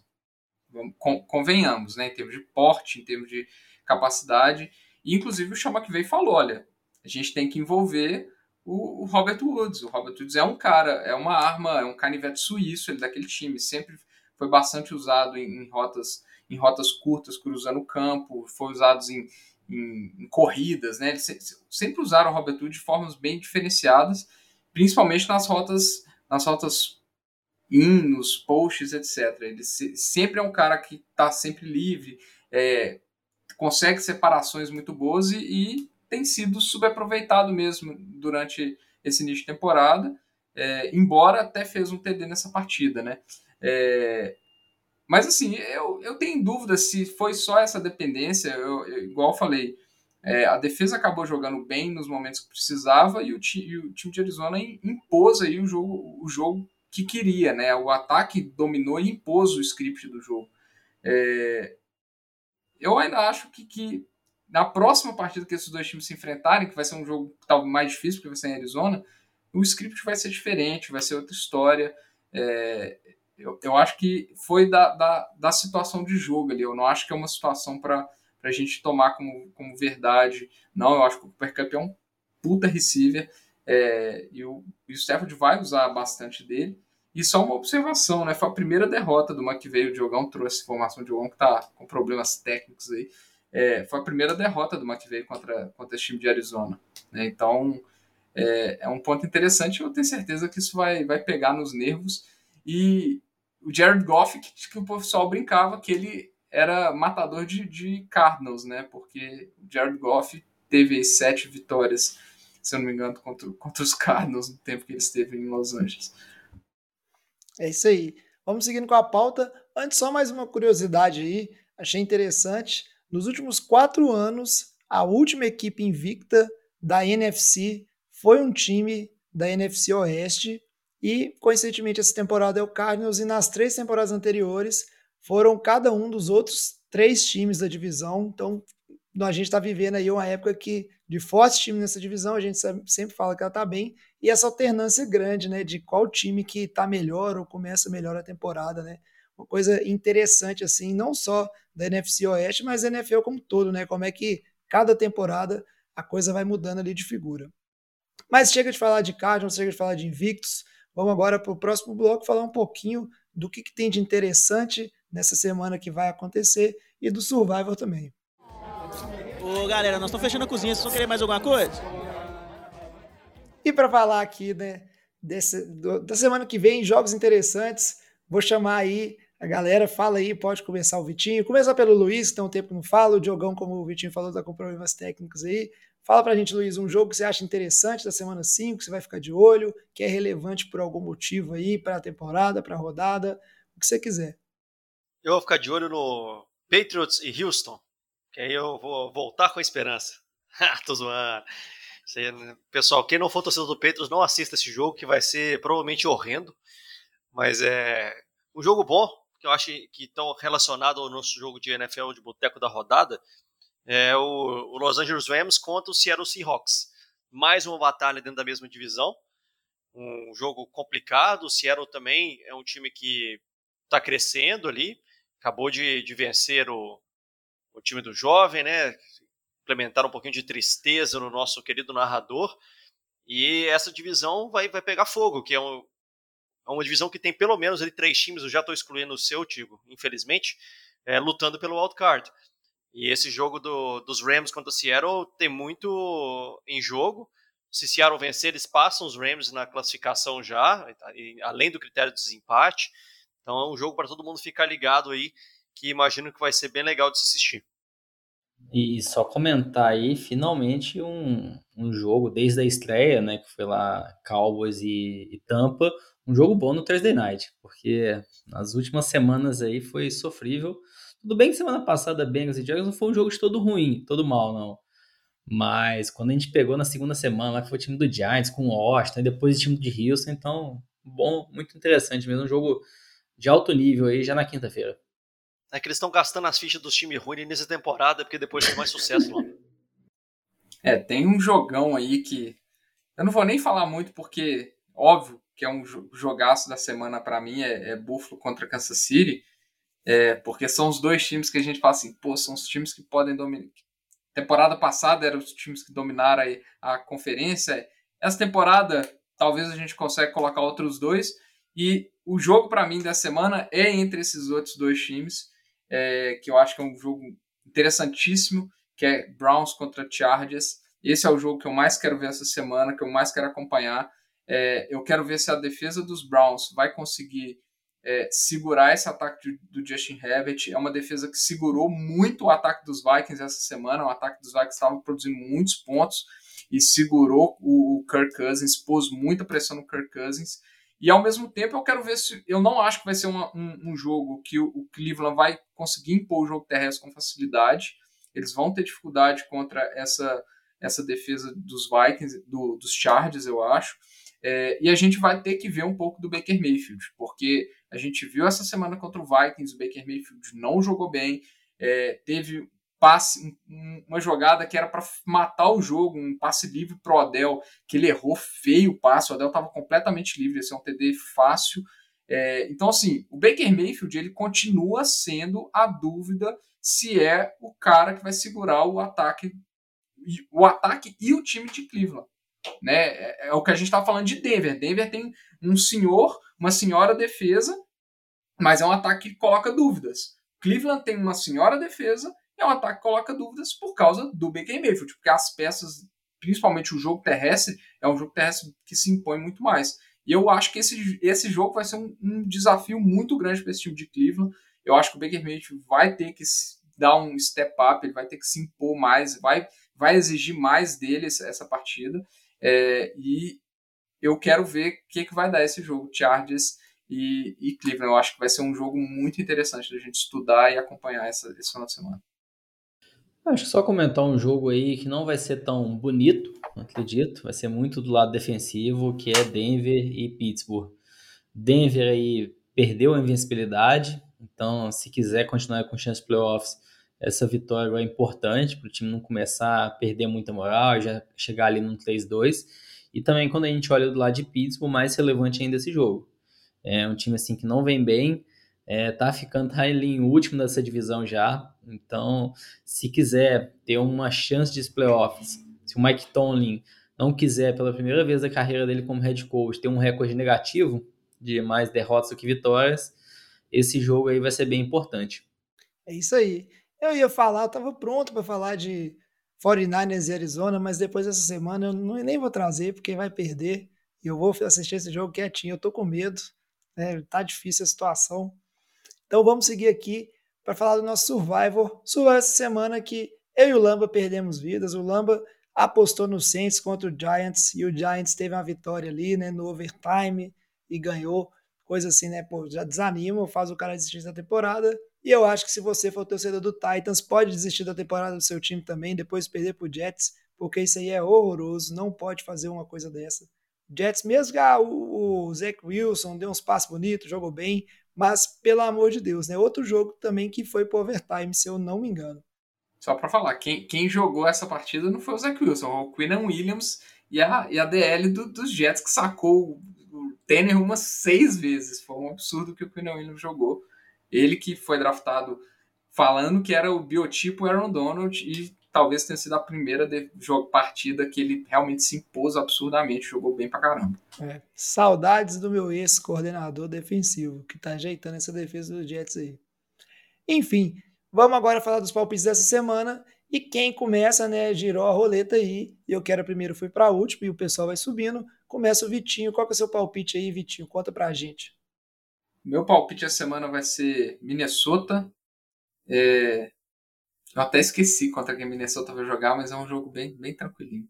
Convenhamos, né? Em termos de porte, em termos de capacidade. E, inclusive, o Sean McVay falou: olha, a gente tem que envolver o, o, Robert Woods. O Robert Woods é um cara, é uma arma, é um canivete suíço, ele é daquele time. Sempre foi bastante usado em, em rotas em rotas curtas, cruzando o campo, foi usado em, em, em corridas, né? Eles sempre usaram o Robert Wood de formas bem diferenciadas, principalmente nas rotas, nas rotas in, nos posts, etc. Ele sempre é um cara que está sempre livre, é, consegue separações muito boas e, e, tem sido subaproveitado mesmo durante esse início de temporada, é, embora até fez um TD nessa partida, né? É, mas assim, eu, eu tenho dúvida se foi só essa dependência. Eu, eu igual falei, é, a defesa acabou jogando bem nos momentos que precisava e o, ti, e o time de Arizona impôs aí o jogo, o jogo que queria, né? O ataque dominou e impôs o script do jogo. É, eu ainda acho que, que na próxima partida que esses dois times se enfrentarem, que vai ser um jogo talvez mais difícil porque vai ser em Arizona, o script vai ser diferente, vai ser outra história. É, eu, eu acho que foi da, da, da situação de jogo ali. Eu não acho que é uma situação para a gente tomar como, como verdade. Não, eu acho que o Cooper Cup é um puta receiver é, e, o, e o Stafford vai usar bastante dele. E só uma observação, né? Foi a primeira derrota do McVeigh. O Diogão trouxe informação de Diogão que tá com problemas técnicos aí. É, foi a primeira derrota do McVeigh contra, contra esse time de Arizona. Né? Então, é, é, um ponto interessante. Eu tenho certeza que isso vai, vai pegar nos nervos. E o Jared Goff, que, que o pessoal brincava que ele era matador de, de Cardinals, né? Porque o Jared Goff teve sete vitórias, se eu não me engano, contra, contra os Cardinals no tempo que ele esteve em Los Angeles. É isso aí. Vamos seguindo com a pauta. Antes, só mais uma curiosidade aí, achei interessante. Nos últimos quatro anos, a última equipe invicta da NFC foi um time da NFC Oeste e, coincidentemente, essa temporada é o Cardinals e nas três temporadas anteriores foram cada um dos outros três times da divisão. Então, a gente está vivendo aí uma época que de fortes times nessa divisão, a gente sempre fala que ela está bem, e essa alternância grande, né, de qual time que está melhor ou começa melhor a temporada, né? Uma coisa interessante, assim, não só da NFC Oeste, mas da NFL como todo, né? Como é que cada temporada a coisa vai mudando ali de figura. Mas chega de falar de Cardinals, chega de falar de Invictus, vamos agora para o próximo bloco falar um pouquinho do que, que tem de interessante nessa semana que vai acontecer e do Survivor também. Ô galera, nós estamos fechando a cozinha, vocês vão querer mais alguma coisa? E para falar aqui, né, desse, do, da semana que vem, jogos interessantes, vou chamar aí a galera, fala aí, pode começar o Vitinho. Começar pelo Luiz, que tem um tempo que não fala, o Diogão, como o Vitinho falou, tá com problemas técnicos aí. Fala pra gente, Luiz, um jogo que você acha interessante da semana 5, que você vai ficar de olho, que é relevante por algum motivo aí, para a temporada, para a rodada, o que você quiser. Eu vou ficar de olho no Patriots e Houston, que aí eu vou voltar com a esperança. [laughs] Tô zoando. Né? Pessoal, quem não for torcedor do Patriots, não assista esse jogo, que vai ser provavelmente horrendo. Mas é um jogo bom, que eu acho que estão relacionado ao nosso jogo de NFL de boteco da rodada, é o, o Los Angeles Rams contra o Seattle Seahawks. Mais uma batalha dentro da mesma divisão. Um jogo complicado. O Seattle também é um time que está crescendo ali. Acabou de, de vencer o, o time do jovem, né? implementar um pouquinho de tristeza no nosso querido narrador. E essa divisão vai, vai pegar fogo, que é, um, é uma divisão que tem pelo menos ali, três times, eu já estou excluindo o seu, Tigo, infelizmente, é, lutando pelo wildcard. E esse jogo do, dos Rams contra o Seattle tem muito em jogo. Se Seattle vencer, eles passam os Rams na classificação já, além do critério de desempate. Então é um jogo para todo mundo ficar ligado aí, que imagino que vai ser bem legal de se assistir. E só comentar aí, finalmente, um, um jogo desde a estreia, né, que foi lá Cowboys e, e Tampa, um jogo bom no Thursday Night, porque nas últimas semanas aí foi sofrível. Tudo bem que semana passada Bengals e Jaguars não foi um jogo de todo ruim, todo mal, não. Mas quando a gente pegou na segunda semana, lá que foi o time do Giants com o Austin, e depois o time de Houston, então, bom, muito interessante mesmo, um jogo de alto nível aí já na quinta-feira. É que eles estão gastando as fichas dos times ruins nessa temporada, porque depois tem mais sucesso lá. [laughs] É, tem um jogão aí que. Eu não vou nem falar muito, porque, óbvio, que é um jogaço da semana para mim, é, é, Buffalo contra Kansas City. É, porque são os dois times que a gente fala assim, pô, são os times que podem dominar. Temporada passada eram os times que dominaram a, conferência. Essa temporada, talvez a gente consiga colocar outros dois. E o jogo para mim da semana é entre esses outros dois times é, que eu acho que é um jogo interessantíssimo, que é Browns contra Chargers. Esse é o jogo que eu mais quero ver essa semana, que eu mais quero acompanhar. É, eu quero ver se a defesa dos Browns vai conseguir é, segurar esse ataque do Justin Herbert. É uma defesa que segurou muito o ataque dos Vikings essa semana. O ataque dos Vikings estava produzindo muitos pontos e segurou o Kirk Cousins, pôs muita pressão no Kirk Cousins. E ao mesmo tempo eu quero ver se. Eu não acho que vai ser uma, um, um, jogo que o, o, Cleveland vai conseguir impor o jogo terrestre com facilidade. Eles vão ter dificuldade contra essa, essa defesa dos Vikings, do, dos Chargers, eu acho. É, e a gente vai ter que ver um pouco do Baker Mayfield, porque a gente viu essa semana contra o Vikings, o Baker Mayfield não jogou bem, é, teve passe, uma jogada que era para matar o jogo, um passe livre pro Odell, que ele errou feio o passe, o Odell estava completamente livre, esse é um TD fácil. É, então, assim, o Baker Mayfield ele continua sendo a dúvida se é o cara que vai segurar o ataque, o ataque e o time de Cleveland. Né? É, é o que a gente estava falando de Denver. Denver tem um senhor, uma senhora defesa, mas é um ataque que coloca dúvidas. Cleveland tem uma senhora defesa é um ataque que coloca dúvidas por causa do Baker Mayfield, porque as peças, principalmente o jogo terrestre, é um jogo terrestre que se impõe muito mais. E eu acho que esse, esse jogo vai ser um, um desafio muito grande para esse time de Cleveland. Eu acho que o Baker Mayfield vai ter que dar um step up, ele vai ter que se impor mais, vai, vai exigir mais dele essa, essa partida. É, e eu quero ver o que, que vai dar esse jogo, Chargers e, e Cleveland. Eu acho que vai ser um jogo muito interessante da gente estudar e acompanhar essa, esse final de semana. Acho que só comentar um jogo aí que não vai ser tão bonito, acredito. Vai ser muito do lado defensivo, que é Denver e Pittsburgh. Denver aí perdeu a invencibilidade, então se quiser continuar com chance de playoffs, essa vitória é importante para o time não começar a perder muita moral, já chegar ali no 3-2. E também quando a gente olha do lado de Pittsburgh, mais relevante ainda esse jogo. É um time assim que não vem bem, é, tá ficando tá em último dessa divisão já. Então, se quiser ter uma chance de playoffs, se o Mike Tomlin não quiser pela primeira vez da carreira dele como head coach ter um recorde negativo de mais derrotas do que vitórias, esse jogo aí vai ser bem importante. É isso aí. Eu ia falar, eu tava pronto para falar de 49ers e Arizona, mas depois dessa semana eu não, nem vou trazer porque vai perder. E eu vou assistir esse jogo quietinho, eu tô com medo. Né? Tá difícil a situação. Então vamos seguir aqui para falar do nosso Survivor. Survivor essa semana que eu e o Lamba perdemos vidas. O Lamba apostou no Saints contra o Giants e o Giants teve uma vitória ali, né, no overtime e ganhou. Coisa assim, né, pô, já desanima, faz o cara desistir da temporada. E eu acho que se você for torcedor do Titans, pode desistir da temporada do seu time também, depois perder pro Jets, porque isso aí é horroroso, não pode fazer uma coisa dessa. Jets, mesmo que ah, o, o Zach Wilson deu uns passos bonitos, jogou bem, mas, pelo amor de Deus, né? Outro jogo também que foi pro overtime, se eu não me engano. Só para falar, quem, quem jogou essa partida não foi o Zach Wilson, o Quinnan Williams e a, e a DL do, dos Jets que sacou o Tanner umas seis vezes. Foi um absurdo que o Quinnan Williams jogou. Ele que foi draftado falando que era o biotipo Aaron Donald e talvez tenha sido a primeira de jogo, partida que ele realmente se impôs absurdamente, jogou bem pra caramba. É, saudades do meu ex-coordenador defensivo, que tá ajeitando essa defesa do Jets aí. Enfim, vamos agora falar dos palpites dessa semana. E quem começa, né, girou a roleta aí, eu quero primeiro fui para último, e o pessoal vai subindo. Começa o Vitinho. Qual que é o seu palpite aí, Vitinho? Conta pra gente. Meu palpite essa semana vai ser Minnesota. É, eu até esqueci contra quem Minnesota vai jogar, mas é um jogo bem, bem tranquilinho.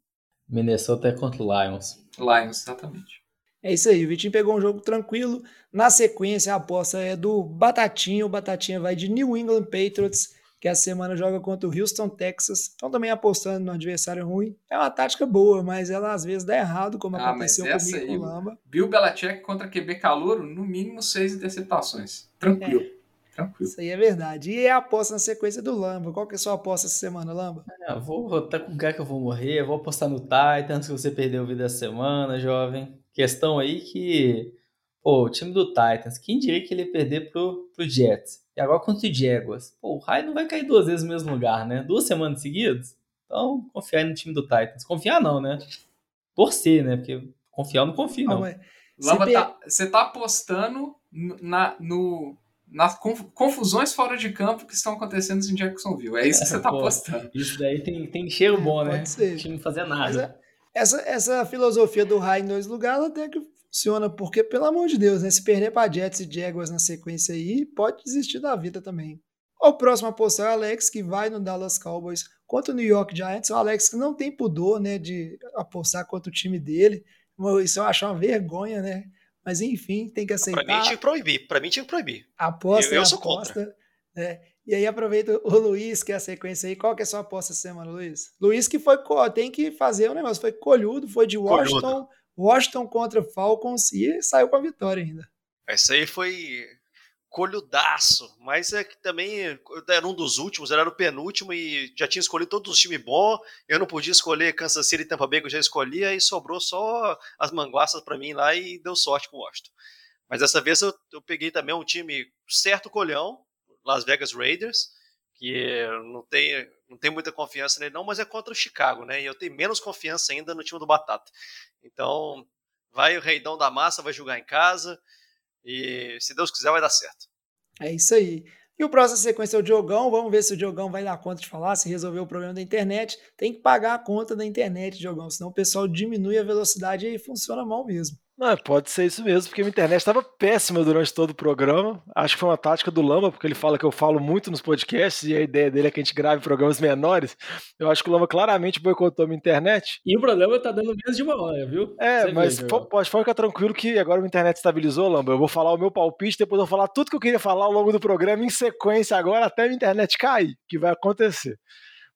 Minnesota é contra o Lions. Lions, exatamente. É isso aí, o Vitinho pegou um jogo tranquilo. Na sequência, a aposta é do Batatinha. O Batatinha vai de New England Patriots, que essa semana joga contra o Houston, Texas. Então também apostando no adversário ruim. É uma tática boa, mas ela às vezes dá errado, como ah, aconteceu comigo aí, com o Lamba. Bill Belichick contra QB Calouro, no mínimo seis interceptações. Tranquilo. É. Tranquilo. Isso aí é verdade. E é a aposta na sequência do Lamba. Qual que é a sua aposta essa semana, Lamba? É, vou votar com o cara que eu vou morrer. Vou apostar no Titans, que você perdeu o vida essa semana, jovem. Questão aí que. Pô, o time do Titans, quem diria que ele ia perder pro, pro Jets? E agora contra o Jaguars. Pô, o Raio não vai cair duas vezes no mesmo lugar, né? Duas semanas seguidas. Então, confiar no time do Titans. Confiar não, né? Torcer, né? Porque confiar eu não confio, não. não. Lamba, tá, você tá apostando na, no, nas confusões fora de campo que estão acontecendo em Jacksonville. É isso que você [laughs] está postando. Isso daí tem, tem cheiro bom, né? Ser. O time não fazer nada. Essa, essa filosofia do High em dois lugares até que funciona, porque, pelo amor de Deus, né? Se perder para Jets e Jaguars na sequência aí, pode desistir da vida também. O próximo apostar é o Alex, que vai no Dallas Cowboys contra o New York Giants. O Alex que não tem pudor, né, de apostar contra o time dele. Isso eu acho uma vergonha, né? Mas enfim, tem que aceitar. Pra mim tinha que proibir. Pra mim tinha que proibir. Aposta eu, eu sou aposta, contra. Né? E aí aproveita o Luiz, que é a sequência aí. Qual que é a sua aposta essa semana, Luiz? Luiz que foi, tem que fazer o um negócio. Foi colhudo, foi de Washington, colhudo. Washington contra Falcons e saiu com a vitória ainda. Essa aí foi colhudaço, mas é que também era um dos últimos, era o penúltimo e já tinha escolhido todos os times bons. Eu não podia escolher Kansas City e Tampa Bay, que eu já escolhia, e sobrou só as manguaças para mim lá e deu sorte com o Washington. Mas dessa vez eu, eu peguei também um time certo colhão, Las Vegas Raiders, que não tem, não tem muita confiança nele não, mas é contra o Chicago, né? E eu tenho menos confiança ainda no time do Batata. Então, vai o Reidão da Massa, vai jogar em casa e se Deus quiser vai dar certo. É isso aí. E o próximo sequência é o Diogão. Vamos ver se o Diogão vai dar conta de falar, se resolver o problema da internet. Tem que pagar a conta da internet, Diogão, senão o pessoal diminui a velocidade e funciona mal mesmo. Não, pode ser isso mesmo, porque a minha internet estava péssima durante todo o programa. Acho que foi uma tática do Lamba, porque ele fala que eu falo muito nos podcasts e a ideia dele é que a gente grave programas menores. Eu acho que o Lamba claramente boicotou a minha internet. E o programa tá dando menos de uma hora, viu? É, Você mas pode, ficar tranquilo que agora a minha internet estabilizou, Lamba. Eu vou falar o meu palpite, depois eu vou falar tudo que eu queria falar ao longo do programa em sequência agora até a minha internet cair, que vai acontecer.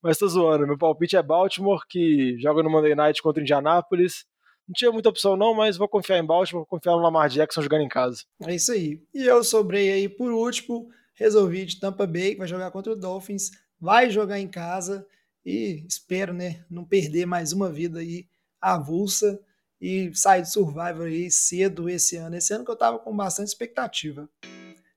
Mas tô zoando, meu palpite é Baltimore, que joga no Monday Night contra o Indianapolis não tinha muita opção não, mas vou confiar em Baltimore, vou confiar no Lamar Jackson jogando em casa. É isso aí. E eu sobrei aí por último, resolvi de Tampa Bay, que vai jogar contra o Dolphins, vai jogar em casa e espero, né, não perder mais uma vida aí avulsa e sair do Survivor aí cedo esse ano. Esse ano que eu tava com bastante expectativa.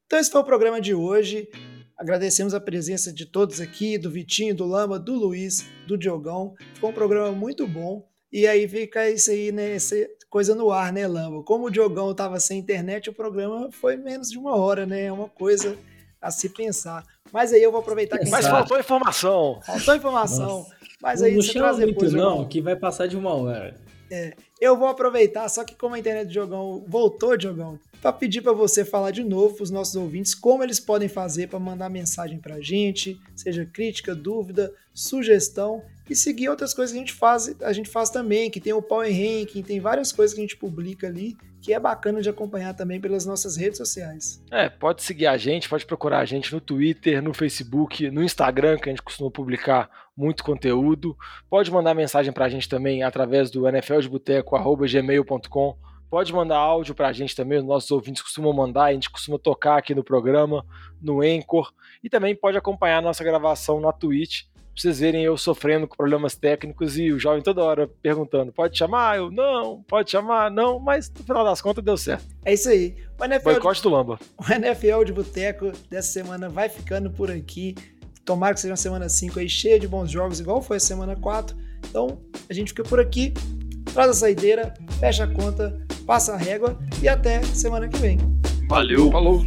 Então esse foi o programa de hoje. Agradecemos a presença de todos aqui, do Vitinho, do Lama, do Luiz, do Diogão. Ficou um programa muito bom. E aí fica isso aí, né? Essa coisa no ar, né, Lambo? Como o Diogão tava sem internet, o programa foi menos de uma hora, né? É uma coisa a se pensar. Mas aí eu vou aproveitar que. Mas faltou informação. Faltou informação. Nossa. Mas aí não você traz depois. Muito, não, que vai passar de uma hora. É, eu vou aproveitar, só que como a internet do Jogão voltou, Jogão, para pedir para você falar de novo para os nossos ouvintes como eles podem fazer para mandar mensagem para a gente, seja crítica, dúvida, sugestão e seguir outras coisas que a gente faz, a gente faz também, que tem o Power Ranking, tem várias coisas que a gente publica ali, que é bacana de acompanhar também pelas nossas redes sociais. É, pode seguir a gente, pode procurar a gente no Twitter, no Facebook, no Instagram, que a gente costuma publicar muito conteúdo. Pode mandar mensagem para a gente também através do nfldeboteco.gmail.com. Pode mandar áudio para a gente também, os nossos ouvintes costumam mandar, a gente costuma tocar aqui no programa, no Anchor. E também pode acompanhar a nossa gravação na Twitch, pra vocês verem eu sofrendo com problemas técnicos e o jovem toda hora perguntando: pode chamar? Eu não, pode chamar? Não, mas no final das contas deu certo. É isso aí. O NFL Boicote de... do Lamba. [laughs] O NFL de Boteco dessa semana vai ficando por aqui. Tomara que seja uma semana 5 aí cheia de bons jogos, igual foi a semana 4. Então, a gente fica por aqui. Traz a saideira, fecha a conta, passa a régua e até semana que vem. Valeu. Falou.